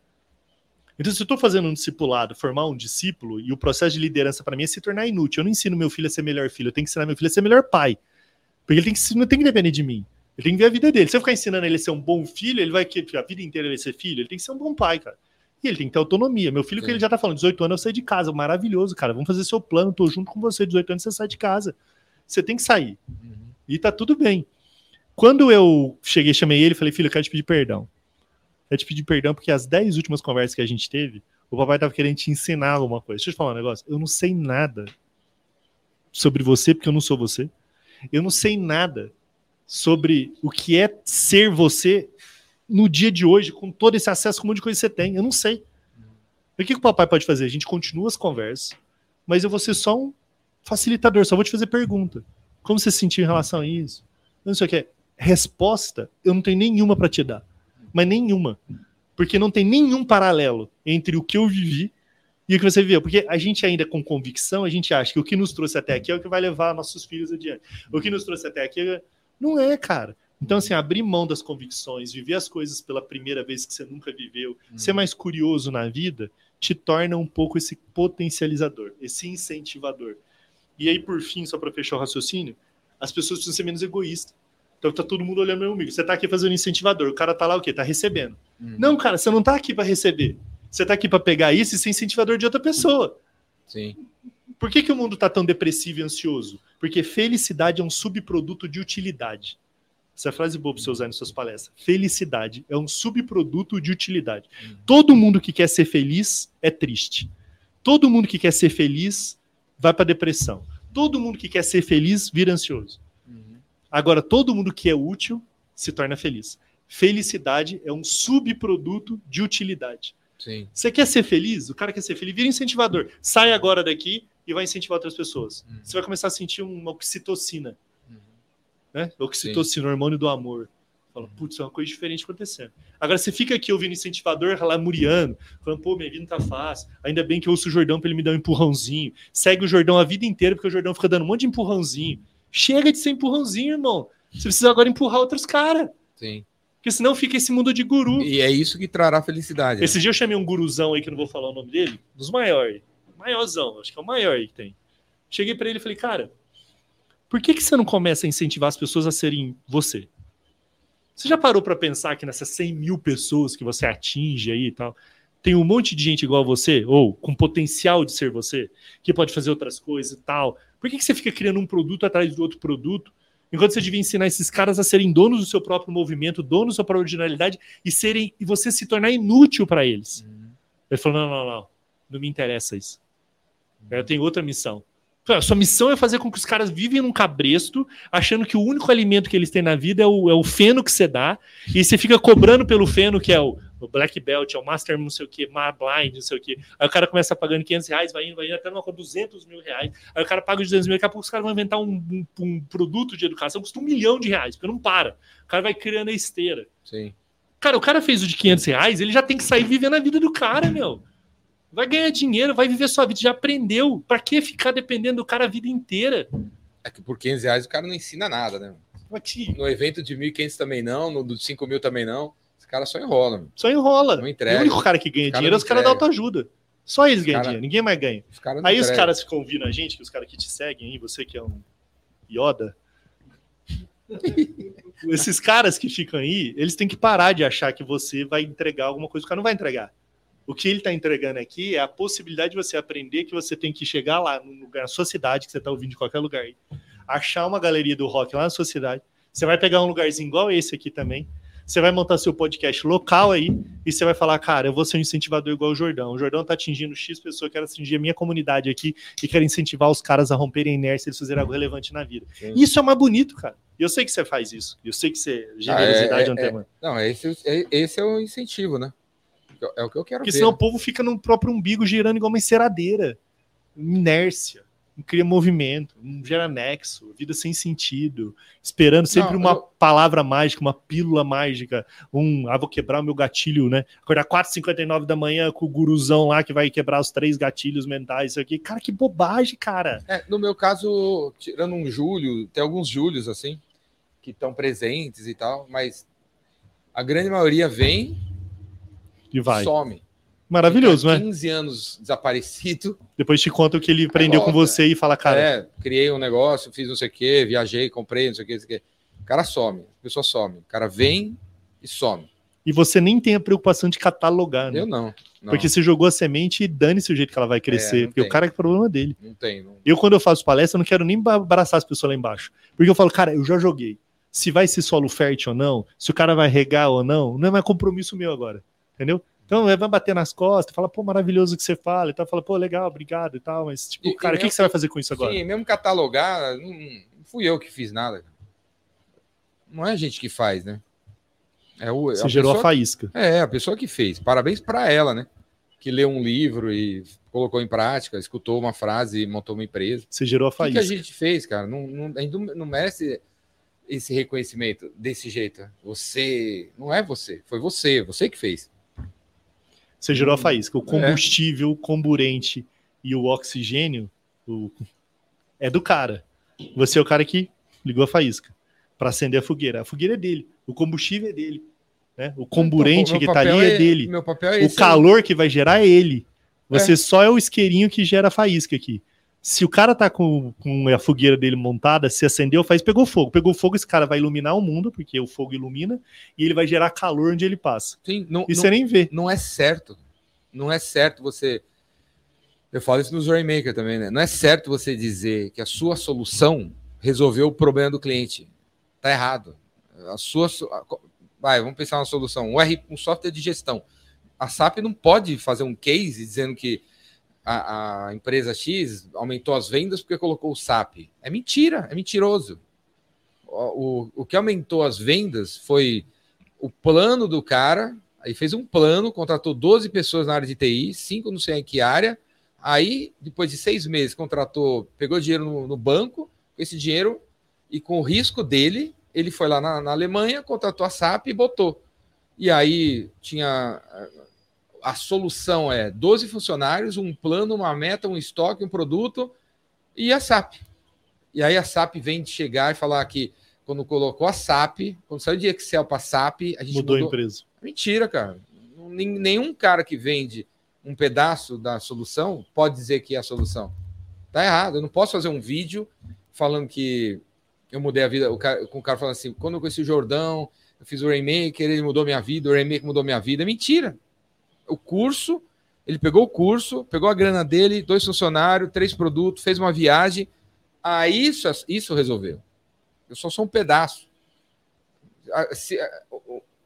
Então, se eu estou fazendo um discipulado, formar um discípulo, e o processo de liderança para mim é se tornar inútil. Eu não ensino meu filho a ser melhor filho, eu tenho que ensinar meu filho a ser melhor pai. Porque ele tem que, não tem que depender de mim. Ele tem que ver a vida dele. Se eu ficar ensinando ele a ser um bom filho, ele vai que a vida inteira ele ser filho, ele tem que ser um bom pai, cara. E ele tem que ter autonomia. Meu filho, que Sim. ele já tá falando, 18 anos eu saí de casa, maravilhoso, cara. Vamos fazer seu plano, tô junto com você, 18 anos você sai de casa. Você tem que sair. Uhum. E tá tudo bem. Quando eu cheguei, chamei ele, falei, filho, eu quero te pedir perdão. Eu te pedir perdão porque as 10 últimas conversas que a gente teve, o papai tava querendo te ensinar alguma coisa. Deixa eu te falar um negócio. Eu não sei nada sobre você, porque eu não sou você. Eu não sei nada sobre o que é ser você no dia de hoje, com todo esse acesso, com um monte de coisa que você tem. Eu não sei. O que, que o papai pode fazer? A gente continua as conversas, mas eu vou ser só um facilitador, só vou te fazer pergunta. Como você se sentiu em relação a isso? Não sei o que é. Resposta, eu não tenho nenhuma para te dar. Mas nenhuma. Porque não tem nenhum paralelo entre o que eu vivi e o que você viveu. Porque a gente ainda com convicção, a gente acha que o que nos trouxe até aqui é o que vai levar nossos filhos adiante. O que nos trouxe até aqui é... não é, cara. Então, assim, abrir mão das convicções, viver as coisas pela primeira vez que você nunca viveu, Hum. ser mais curioso na vida, te torna um pouco esse potencializador, esse incentivador. E aí, por fim, só para fechar o raciocínio, as pessoas precisam ser menos egoístas. Então tá todo mundo olhando meu amigo. Você tá aqui fazendo incentivador, o cara tá lá o quê? Tá recebendo. Uhum. Não, cara, você não tá aqui para receber. Você tá aqui para pegar isso e ser incentivador de outra pessoa. Sim. Por que, que o mundo tá tão depressivo e ansioso? Porque felicidade é um subproduto de utilidade. Essa é a frase boa para você usar em suas palestras. Felicidade é um subproduto de utilidade. Todo mundo que quer ser feliz é triste. Todo mundo que quer ser feliz vai para depressão. Todo mundo que quer ser feliz vira ansioso. Uhum. Agora, todo mundo que é útil se torna feliz. Felicidade é um subproduto de utilidade. Sim. Você quer ser feliz? O cara quer ser feliz, vira incentivador. Sai agora daqui e vai incentivar outras pessoas. Uhum. Você vai começar a sentir uma oxitocina, Uhum. né? Oxitocina, hormônio do amor. Fala, putz, é uma coisa diferente acontecendo. Agora, você fica aqui ouvindo incentivador, lamuriano, falando, pô, minha vida não tá fácil. Ainda bem que eu ouço o Jordão pra ele me dar um empurrãozinho. Segue o Jordão a vida inteira, porque o Jordão fica dando um monte de empurrãozinho. Chega de ser empurrãozinho, irmão. Você precisa agora empurrar outros caras. Sim. Porque senão fica esse mundo de guru. E é isso que trará felicidade. né? Esse dia eu chamei um guruzão aí, que não vou falar o nome dele, dos maiores. Maiorzão, acho que é o maior aí que tem. Cheguei pra ele e falei, cara, por que, que você não começa a incentivar as pessoas a serem você? Você já parou pra pensar que nessas 100 mil pessoas que você atinge aí e tal, tem um monte de gente igual a você, ou com potencial de ser você, que pode fazer outras coisas e tal. Por que, que você fica criando um produto atrás do outro produto? Enquanto você devia ensinar esses caras a serem donos do seu próprio movimento, donos da sua própria originalidade e serem e você se tornar inútil para eles. Uhum. Ele falou: não, não, não, não me interessa isso. Eu tenho outra missão. A sua missão é fazer com que os caras vivem num cabresto, achando que o único alimento que eles têm na vida é o, é o feno que você dá, e você fica cobrando pelo feno, que é o, o Black Belt, é o Master não sei o que, Mar Blind, não sei o que. Aí o cara começa pagando 500 reais, vai indo, vai indo até numa conta 200 mil reais. Aí o cara paga os 200 mil, daqui a pouco os caras vão inventar um, um- um produto de educação que custa um milhão de reais, porque não para. O cara vai criando a esteira. Sim. Cara, o cara fez o de 500 reais, ele já tem que sair vivendo a vida do cara, meu. Vai ganhar dinheiro, vai viver sua vida, já aprendeu. Pra que ficar dependendo do cara a vida inteira? É que por 500 reais o cara não ensina nada, né? Aqui, No evento de 1.500 também não, no do 5 mil também não. Esse cara só enrola. meu. só enrola. Não E entrega. o único cara que ganha Os cara dinheiro é os caras da entrega. autoajuda. Só eles ganham cara- dinheiro, ninguém mais ganha. Os Aí os entregam. caras ficam ouvindo a gente, que os caras que te seguem aí, você que é um Yoda. Esses caras que ficam aí, eles têm que parar de achar que você vai entregar alguma coisa. O cara não vai entregar. O que ele está entregando aqui é a possibilidade de você aprender que você tem que chegar lá no lugar, na sua cidade, que você está ouvindo de qualquer lugar aí, achar uma galeria do rock lá na sua cidade. Você vai pegar um lugarzinho igual esse aqui também. Você vai montar seu podcast local aí e você vai falar, cara, eu vou ser um incentivador igual o Jordão. O Jordão tá atingindo X pessoas, eu quero atingir a minha comunidade aqui e quero incentivar os caras a romperem a inércia e eles fazerem algo relevante na vida. Sim. Isso é mais bonito, cara. Eu sei que você faz isso. Eu sei que você. Generosidade é, um é, é. tema. Não, esse, é- esse é o incentivo, né? É o que eu quero Porque ver. senão o povo fica no próprio umbigo girando igual uma enceradeira. Inércia. Não cria movimento, não gera nexo, vida sem sentido, esperando sempre Não, uma eu- palavra mágica, uma pílula mágica, um, ah, vou quebrar o meu gatilho, né? Acordar 4h59 da manhã com o guruzão lá que vai quebrar os três gatilhos mentais, isso aqui. Cara, que bobagem, cara. É, no meu caso, tirando um Júlio, tem alguns Júlios assim, que estão presentes e tal, mas a grande maioria vem E vai. some. Maravilhoso, né? 15 anos desaparecido. Depois te conta o que ele aprendeu com você e fala, cara, é, criei um negócio, fiz não sei o quê, viajei, comprei, não sei o quê, não sei o quê. O cara some, a pessoa some. O cara vem e some. e você nem tem a preocupação de catalogar, né? Eu não. não. Porque você jogou a semente e dane-se o jeito que ela vai crescer. não porque tem. o cara é o problema dele. Não tem. Não. Eu, quando eu faço palestra, eu não quero nem abraçar as pessoas lá embaixo. Porque eu falo, cara, eu já joguei. Se vai ser solo fértil ou não, se o cara vai regar ou não, não é mais compromisso meu agora. Entendeu? Então vai bater nas costas, fala, pô, maravilhoso o que você fala e tal. Fala, pô, legal, obrigado e tal. Mas, tipo, E- cara, o que, que você vai fazer com isso agora? Sim, mesmo catalogar, não, não fui eu que fiz nada. Não é a gente que faz, né? É o, Você a gerou a pessoa- faísca. É, a pessoa que fez. Parabéns para ela, né? Que leu um livro e colocou em prática, escutou uma frase e montou uma empresa. Você gerou a O que, que faísca. a gente fez, cara? Não, não, a gente não merece esse reconhecimento desse jeito. Você. Não é você, foi você, você que fez. Você gerou a faísca. O É. combustível, o comburente e o oxigênio o- é do cara. Você é o cara que ligou a faísca para acender a fogueira. A fogueira é dele. O combustível é dele. Né? O comburente Então, que meu tá ali papel é dele. Meu papel é O esse. calor que vai gerar é ele. Você só é o isqueirinho que gera a faísca aqui. Se o cara tá com, com a fogueira dele montada, se acendeu, faz, pegou fogo. Pegou fogo, esse cara vai iluminar o mundo, porque o fogo ilumina, e ele vai gerar calor onde ele passa. Sim, não, E não- você nem vê. não é certo. Não é certo você. Eu falo isso nos Rainmaker também, né? Não é certo você dizer que a sua solução resolveu o problema do cliente. Tá errado. A sua. Vai, vamos pensar uma solução. Um, R, um software de gestão. A SAP não pode fazer um case dizendo que a, a empresa X aumentou as vendas porque colocou o SAP. É mentira, é mentiroso. O, o, o que aumentou as vendas foi o plano do cara Aí fez um plano, contratou 12 pessoas na área de TI, cinco não sei em que área. Aí, depois de seis meses, contratou, pegou dinheiro no, no banco, esse dinheiro, e com o risco dele, ele foi lá na, na Alemanha, contratou a SAP e botou. E aí tinha. A solução é 12 funcionários, um plano, uma meta, um estoque, um produto e a SAP. E aí a SAP vem de chegar e falar que quando colocou a SAP, quando saiu de Excel para SAP, a gente Mudou a mudou, empresa. Mentira, cara. Nenhum cara que vende um pedaço da solução pode dizer que é a solução. Tá errado. Eu não posso fazer um vídeo falando que eu mudei a vida. O cara, com o cara falando assim: quando eu conheci o Jordão, eu fiz o Rainmaker, ele mudou minha vida, o Rainmaker mudou minha vida. Mentira. O curso, ele pegou o curso, pegou a grana dele, dois funcionários, três produtos, fez uma viagem. Aí isso, isso resolveu. Eu só sou um pedaço.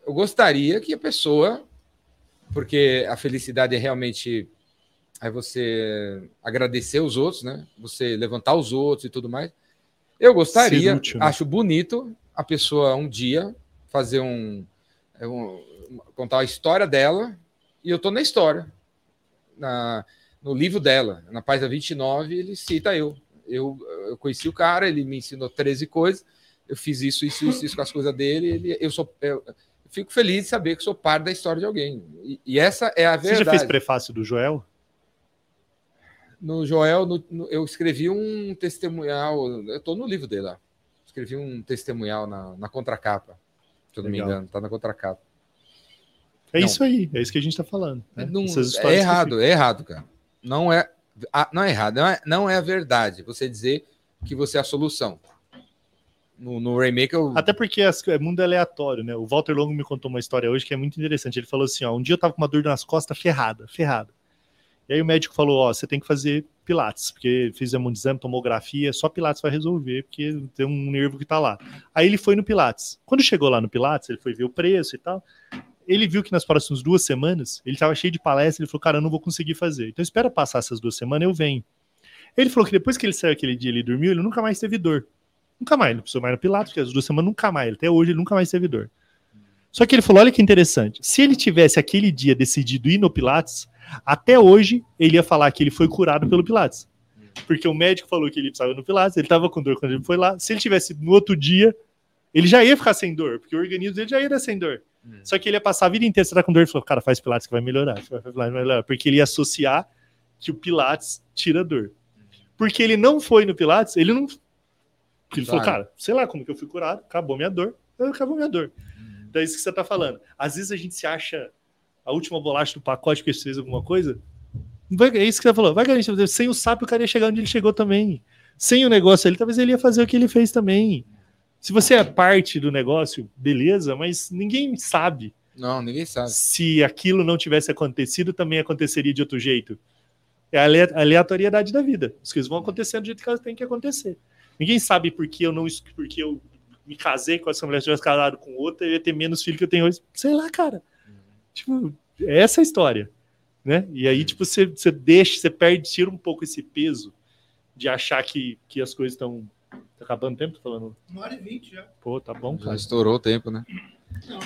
Eu gostaria que a pessoa, porque a felicidade é realmente é você agradecer os outros, né? Você levantar os outros e tudo mais. Eu gostaria, útil, né? acho bonito a pessoa um dia fazer um, é um- contar a história dela e eu tô na história. Na, no livro dela, na página 29, ele cita eu. eu. Eu conheci o cara, ele me ensinou 13 coisas, eu fiz isso, isso, isso, isso com as coisas dele. Ele, eu sou, eu, fico feliz de saber que sou parte da história de alguém. E, e essa é a Você verdade. já fez prefácio do Joel? No Joel, no- no- eu escrevi um testemunhal, eu estou no livro dele lá. Escrevi um testemunhal na, na contracapa, se eu não Legal. me engano, tá na contracapa. É Não. isso aí, é isso que a gente tá falando. né? Não- Essas é errado, é errado, cara. Não é, não é errado, não é, não é a verdade você dizer que você é a solução. No, no Rainmaker, eu, Até porque as- é mundo aleatório, né? O Walter Longo me contou uma história hoje que é muito interessante. Ele falou assim: ó, um dia eu tava com uma dor nas costas ferrada, ferrada. E aí o médico falou: ó, você tem que fazer pilates, porque fizemos um exame, tomografia, só pilates vai resolver, porque tem um nervo que tá lá. Aí ele foi no pilates. Quando chegou lá no pilates, ele foi ver o preço e tal. Ele viu que nas próximas duas semanas ele tava cheio de palestra. Ele falou: cara, eu não vou conseguir fazer. Então espera passar essas duas semanas, eu venho. Ele falou que depois que ele saiu aquele dia, ele dormiu, ele nunca mais teve dor. Nunca mais, ele precisou mais no Pilates, porque as duas semanas nunca mais. Até hoje ele nunca mais teve dor. Só que ele falou: olha que interessante. Se ele tivesse aquele dia decidido ir no Pilates, até hoje ele ia falar que ele foi curado pelo Pilates. Porque o médico falou que ele precisava ir no Pilates, ele estava com dor quando ele foi lá. Se ele tivesse no outro dia, ele já ia ficar sem dor, porque o organismo dele já ia dar sem dor. Hum. Só que ele ia passar a vida inteira, você tá com dor, ele falou, cara, faz Pilates que vai melhorar, vai melhorar. Porque ele ia associar que o Pilates tira dor. Porque ele não foi no Pilates, ele não porque ele falou, Claro. cara, sei lá como que eu fui curado, acabou minha dor, acabou minha dor. Então é isso que você tá falando. Às vezes a gente se acha a última bolacha do pacote porque você fez alguma coisa. Vai- é isso que você falou. Vai garantir, sem o sapo o cara ia chegar onde ele chegou também. Sem o negócio ali, talvez ele ia fazer o que ele fez também. Se você é parte do negócio, beleza, mas ninguém sabe. Não, ninguém sabe. Se aquilo não tivesse acontecido, também aconteceria de outro jeito. É a ale- a aleatoriedade da vida. As coisas vão acontecendo do jeito que elas têm que acontecer. Ninguém sabe por que eu não porque eu me casei com essa mulher, se tivesse casado com outra, eu ia ter menos filho que eu tenho hoje. Sei lá, cara. Tipo, é essa a história. Né? E aí, tipo, você, você deixa, você perde, tira um pouco esse peso de achar que, que as coisas estão. Tá acabando o tempo? Tô falando, Uma hora e vinte já. pô, tá bom, Já cara. estourou o tempo, né? Não.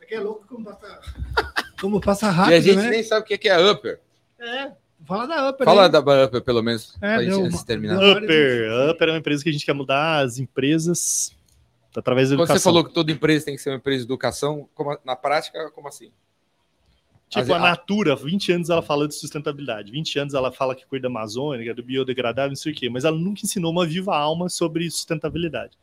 É que é louco como passa. Como passa e a rápido, gente né? nem sabe o que que é Upper. É. Fala da Upper. Fala aí. da Upper, pelo menos, É, pra gente uma- terminar. Upper. Upper é uma empresa que a gente quer mudar as empresas através da Quando educação. você falou que toda empresa tem que ser uma empresa de educação, como- na prática, como assim? Tipo, As- a Natura, 20 anos ela fala de sustentabilidade, 20 anos ela fala que cuida da Amazônia, que é do biodegradável, não sei o quê, mas ela nunca ensinou uma viva alma sobre sustentabilidade.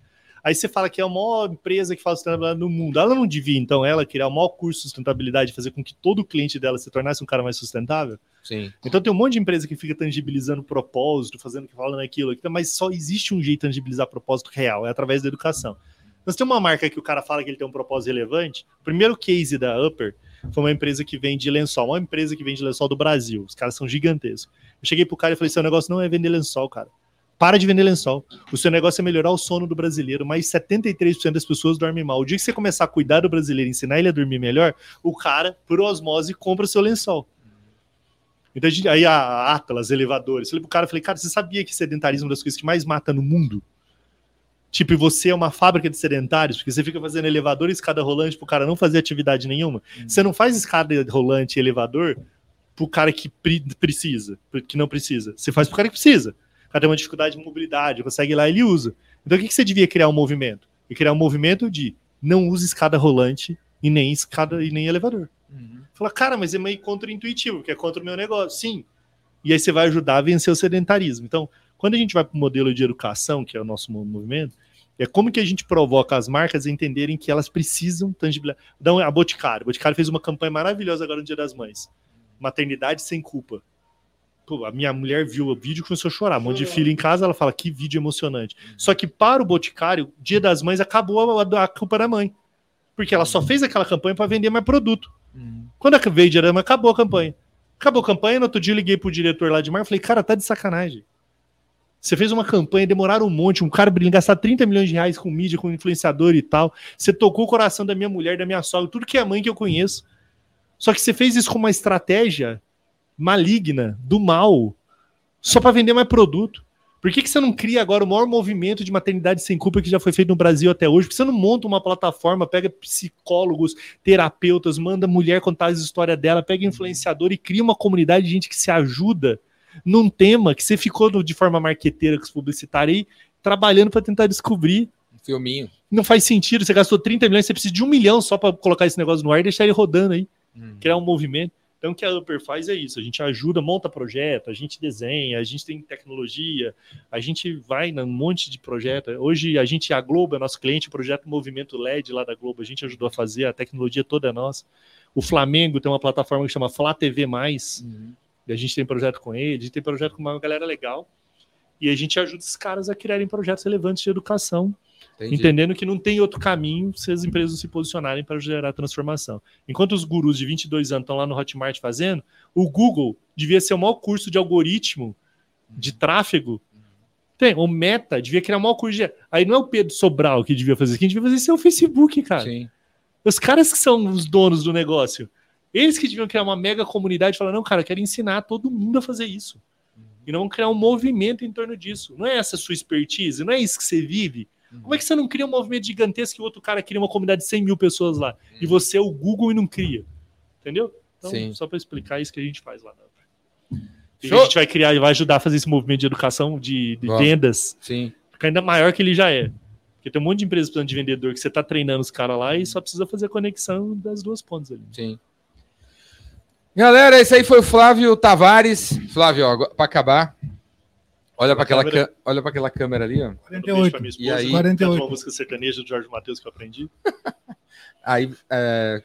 Aí você fala que é a maior empresa que faz sustentabilidade no mundo. Ela não devia, então, ela criar o maior curso de sustentabilidade fazer com que todo o cliente dela se tornasse um cara mais sustentável? Sim. Então tem um monte de empresa que fica tangibilizando propósito, fazendo que falando aquilo, aquilo, mas só existe um jeito de tangibilizar propósito real, é através da educação. Nós temos uma marca que o cara fala que ele tem um propósito relevante. O primeiro case da Upper foi uma empresa que vende lençol, uma empresa que vende lençol do Brasil. Os caras são gigantescos. Eu cheguei pro cara e falei: seu negócio não é vender lençol, cara. Para de vender lençol. O seu negócio é melhorar o sono do brasileiro, mas 73% das pessoas dormem mal. O dia que você começar a cuidar do brasileiro, ensinar ele a dormir melhor, o cara, por osmose, compra o seu lençol. Então, aí a Atlas, elevadores. Eu falei pro cara, falei, cara, você sabia que sedentarismo é uma das coisas que mais mata no mundo? Tipo, e você é uma fábrica de sedentários, porque você fica fazendo elevador e escada rolante pro cara não fazer atividade nenhuma. Você não faz escada rolante e elevador pro cara que pre- precisa, que não precisa. Você faz pro cara que precisa. O cara tem uma dificuldade de mobilidade, consegue ir lá, ele usa. Então, o que, que você devia criar um movimento? E criar um movimento de não use escada rolante e nem escada e nem elevador. Fala, cara, mas é meio contra-intuitivo, porque é contra o meu negócio. Sim. E aí você vai ajudar a vencer o sedentarismo. Então, quando a gente vai para o modelo de educação, que é o nosso mo- movimento, é como que a gente provoca as marcas a entenderem que elas precisam tangibilizar. Então, a Boticário. A Boticário fez uma campanha maravilhosa agora no Dia das Mães. Maternidade sem culpa. Pô, a minha mulher viu o vídeo e começou a chorar. Um monte de filho em casa, ela fala, que vídeo emocionante. Só que para o Boticário, Dia das Mães acabou a, a culpa da mãe. Porque ela só fez aquela campanha para vender mais produto. Quando a- veio Dia das Mães, acabou a campanha. Acabou a campanha, no outro dia eu liguei pro diretor lá de marketing e falei, cara, tá de sacanagem. Você fez uma campanha, demoraram um monte, um cara brilhante, gastar 30 milhões de reais com mídia, com influenciador e tal. Você tocou o coração da minha mulher, da minha sogra, tudo que é mãe que eu conheço. Só que você fez isso com uma estratégia maligna, do mal, só para vender mais produto. Por que, que você não cria agora o maior movimento de maternidade sem culpa que já foi feito no Brasil até hoje? Por que você não monta uma plataforma, pega psicólogos, terapeutas, manda mulher contar as histórias dela, pega influenciador e cria uma comunidade de gente que se ajuda num tema que você ficou no- de forma marqueteira, com os publicitários aí, trabalhando para tentar descobrir. Um filminho. Não faz sentido, você gastou 30 milhões, você precisa de um milhão só para colocar esse negócio no ar e deixar ele rodando aí criar um movimento. Então, o que a Upper faz é isso: a gente ajuda, monta projeto, a gente desenha, a gente tem tecnologia, a gente vai num monte de projeto. Hoje, a gente, a Globo é nosso cliente, o projeto Movimento LED lá da Globo, a gente ajudou a fazer, a tecnologia toda é nossa. O Flamengo tem uma plataforma que chama Flá TV, e a gente tem projeto com ele, a gente tem projeto com uma galera legal. E a gente ajuda esses caras a criarem projetos relevantes de educação Entendi. entendendo que não tem outro caminho se as empresas se posicionarem para gerar transformação. Enquanto os gurus de 22 anos estão lá no Hotmart fazendo, o Google devia ser o maior curso de algoritmo de tráfego. Tem, o Meta devia criar o maior curso de... Aí não é o Pedro Sobral que devia fazer isso, quem devia fazer isso é o Facebook, cara. Sim. Os caras que são os donos do negócio. Eles que deviam criar uma mega comunidade e falar, não, cara, eu quero ensinar todo mundo a fazer isso. E não criar um movimento em torno disso. Não é essa a sua expertise, não é isso que você vive. Como é que você não cria um movimento gigantesco e o outro cara cria uma comunidade de 100 mil pessoas lá? E você é o Google e não cria. Entendeu? Então, Sim. só para explicar isso que a gente faz lá. E Show. a gente vai criar, vai ajudar a fazer esse movimento de educação, de, de vendas, Sim. ficar ainda maior que ele já é. Porque tem um monte de empresas precisando de vendedor que você tá treinando os caras lá e só precisa fazer a conexão das duas pontas ali. Sim. Galera, esse aí foi o Flávio Tavares. Flávio, para acabar. Olha para aquela, câmera. olha aquela câmera ali, ó. Manda um beijo pra 48. minha E esposa, aí? canta 48. uma música sertaneja do Jorge Matheus que eu aprendi. Aí, é,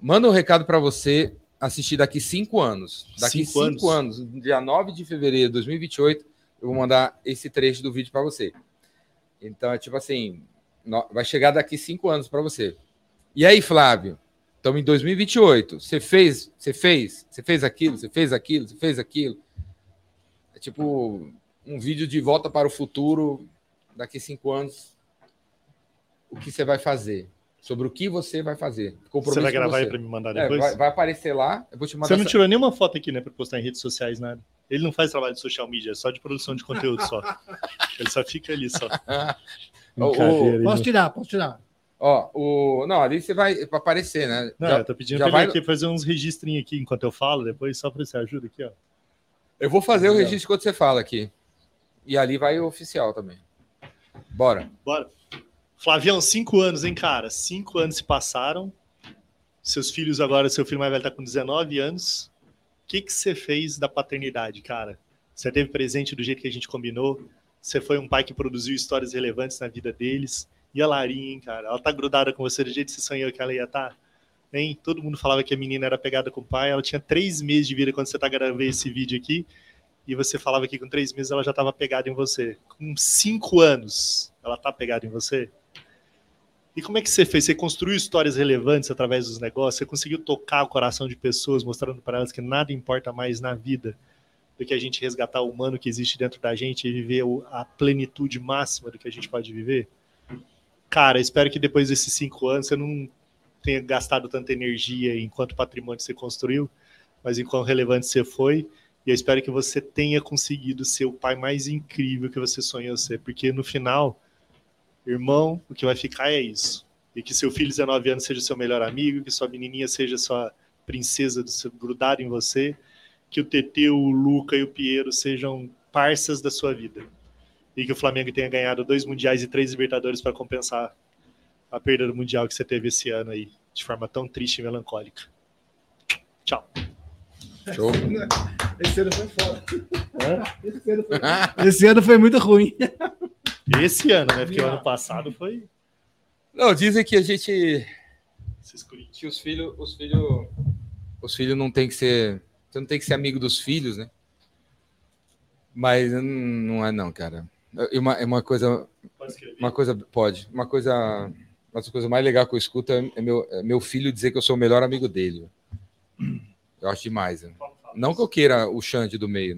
manda um recado para você assistir daqui cinco anos. Daqui Cinco cinco, anos. dia 9 de fevereiro de 2028, eu vou mandar esse trecho do vídeo para você. Então, é tipo assim, no- vai chegar daqui cinco anos para você. E aí, Flávio, Estamos em 2028. Você fez, você fez, você fez aquilo, você fez aquilo, você fez aquilo. É tipo um vídeo de volta para o futuro daqui cinco anos. O que você vai fazer? Sobre o que você vai fazer. Você vai gravar aí para me mandar é, depois? É, vai, vai, aparecer lá. Eu vou te mandar você não essa... tirou nenhuma foto aqui, né, para postar em redes sociais, nada. Ele não faz trabalho de social media, é só de produção de conteúdo só. Ele só fica ali só. o, posso tirar, posso tirar. Ó, o... Não, ali você vai aparecer, né? Não, já, eu tô pedindo já pra vai... aqui fazer uns registrinhos aqui enquanto eu falo, depois só para você ajuda aqui, ó. Eu vou fazer o registro quando você fala aqui. E ali vai o oficial também. Bora. Bora. Flavião, cinco anos, hein, cara? Cinco anos se passaram. Seus filhos agora, seu filho mais velho tá com 19 anos. O que, que você fez da paternidade, cara? Você teve presente do jeito que a gente combinou? Você foi um pai que produziu histórias relevantes na vida deles? E a Larinha, cara? Ela tá grudada com você do jeito que você sonhou que ela ia estar? Tá? Hein? Todo mundo falava que a menina era pegada com o pai. Ela tinha três meses de vida quando você tá gravando esse vídeo aqui. E você falava que com três meses ela já estava pegada em você. Com cinco anos, ela tá pegada em você? E como é que você fez? Você construiu histórias relevantes através dos negócios? Você conseguiu tocar o coração de pessoas, mostrando para elas que nada importa mais na vida do que a gente resgatar o humano que existe dentro da gente e viver a plenitude máxima do que a gente pode viver? Cara, espero que depois desses cinco anos você não tenha gastado tanta energia enquanto patrimônio você construiu, mas enquanto relevante você foi. E eu espero que você tenha conseguido ser o pai mais incrível que você sonhou ser, porque no final Irmão, o que vai ficar é isso. E que seu filho de 19 anos seja seu melhor amigo, que sua menininha seja sua princesa do seu, grudada em você, que o TT, o Luca e o Piero sejam parças da sua vida. E que o Flamengo tenha ganhado dois mundiais e três Libertadores para compensar a perda do mundial que você teve esse ano aí, de forma tão triste e melancólica. Tchau. Show. Esse ano foi foda. Esse ano foi, Esse ano foi muito ruim. Esse ano, né? Porque o ano passado foi. Não, dizem que a gente. Que os filhos. Os filhos. Os filhos não tem que ser. Você não tem que ser amigo dos filhos, né? Mas não é não, cara. É uma, é uma coisa. Uma coisa. Pode. Uma coisa. Uma coisa mais legal que eu escuto é, é meu, é meu filho dizer que eu sou o melhor amigo dele. Eu acho demais. Né? Não que eu queira o Xande do meio,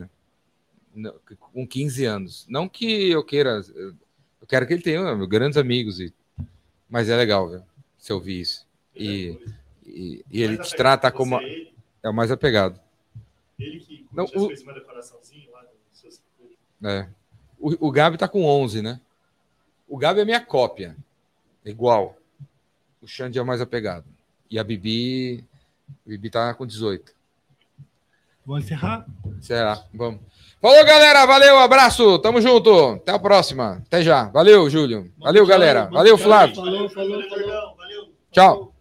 né? Com 15 anos. Não que eu queira eu quero que ele tenha grandes amigos, e... mas é legal, viu? Se ouvir isso. E, e, e ele te trata como. É o mais apegado. Ele que não, o... É. O, o Gabi tá com 11, né? O Gabi é minha cópia. Igual. O Xande é o mais apegado. E a Bibi. A Bibi tá com 18. Vamos encerrar? Será? Vamos. Falou, galera. Valeu, abraço. Tamo junto. Até a próxima. Até já. Valeu, Júlio. Valeu, galera. Valeu, Flávio. Falou, falou, falou. Tchau.